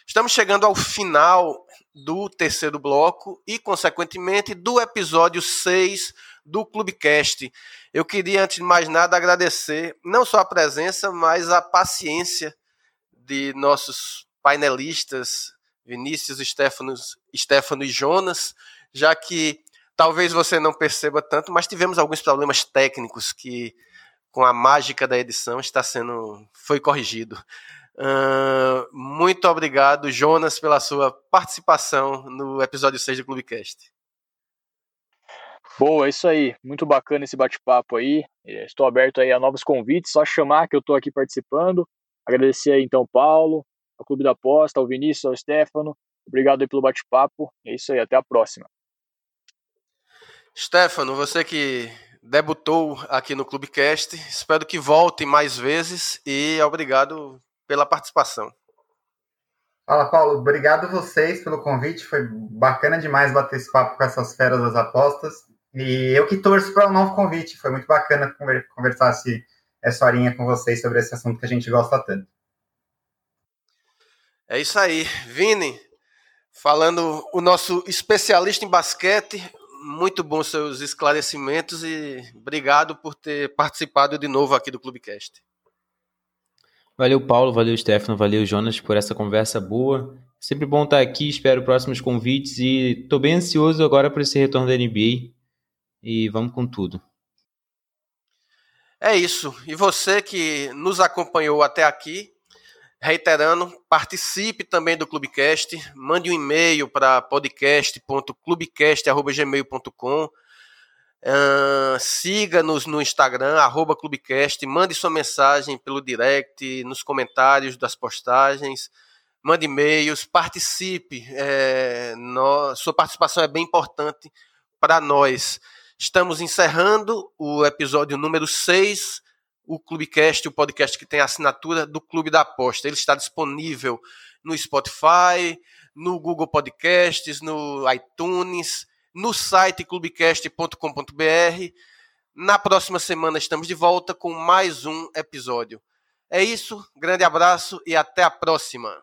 Estamos chegando ao final do terceiro bloco e, consequentemente, do episódio 6 do Clubecast. Eu queria, antes de mais nada, agradecer não só a presença, mas a paciência de nossos painelistas, Vinícius, Stefano, Stefano e Jonas, já que talvez você não perceba tanto, mas tivemos alguns problemas técnicos que, com a mágica da edição, está sendo foi corrigido. Uh, muito obrigado, Jonas, pela sua participação no episódio 6 do Clubecast. Boa, é isso aí. Muito bacana esse bate-papo aí. É, estou aberto aí a novos convites, só chamar que eu estou aqui participando. Agradecer aí então Paulo, ao Clube da Aposta, ao Vinícius, ao Stefano. Obrigado aí pelo bate-papo. É isso aí, até a próxima. Stefano, você que debutou aqui no Clubecast, espero que volte mais vezes e obrigado pela participação. Fala, Paulo. Obrigado vocês pelo convite. Foi bacana demais bater esse papo com essas feras das apostas. E eu que torço para um novo convite. Foi muito bacana conversar esse, essa horinha com vocês sobre esse assunto que a gente gosta tanto. É isso aí. Vini, falando o nosso especialista em basquete, muito bom seus esclarecimentos e obrigado por ter participado de novo aqui do Clubecast. Valeu, Paulo, valeu, Stefano, valeu, Jonas, por essa conversa boa. Sempre bom estar aqui, espero próximos convites e estou bem ansioso agora por esse retorno da NBA. E vamos com tudo. É isso. E você que nos acompanhou até aqui, reiterando, participe também do Clubecast, mande um e-mail para podcast.clubecast.gmail.com Uh, Siga-nos no Instagram, arroba Clubecast, mande sua mensagem pelo direct, nos comentários das postagens, mande e-mails, participe. É, no, sua participação é bem importante para nós. Estamos encerrando o episódio número 6, o Clubecast, o podcast que tem a assinatura do Clube da Aposta. Ele está disponível no Spotify, no Google Podcasts, no iTunes no site clubecast.com.br. Na próxima semana estamos de volta com mais um episódio. É isso, grande abraço e até a próxima.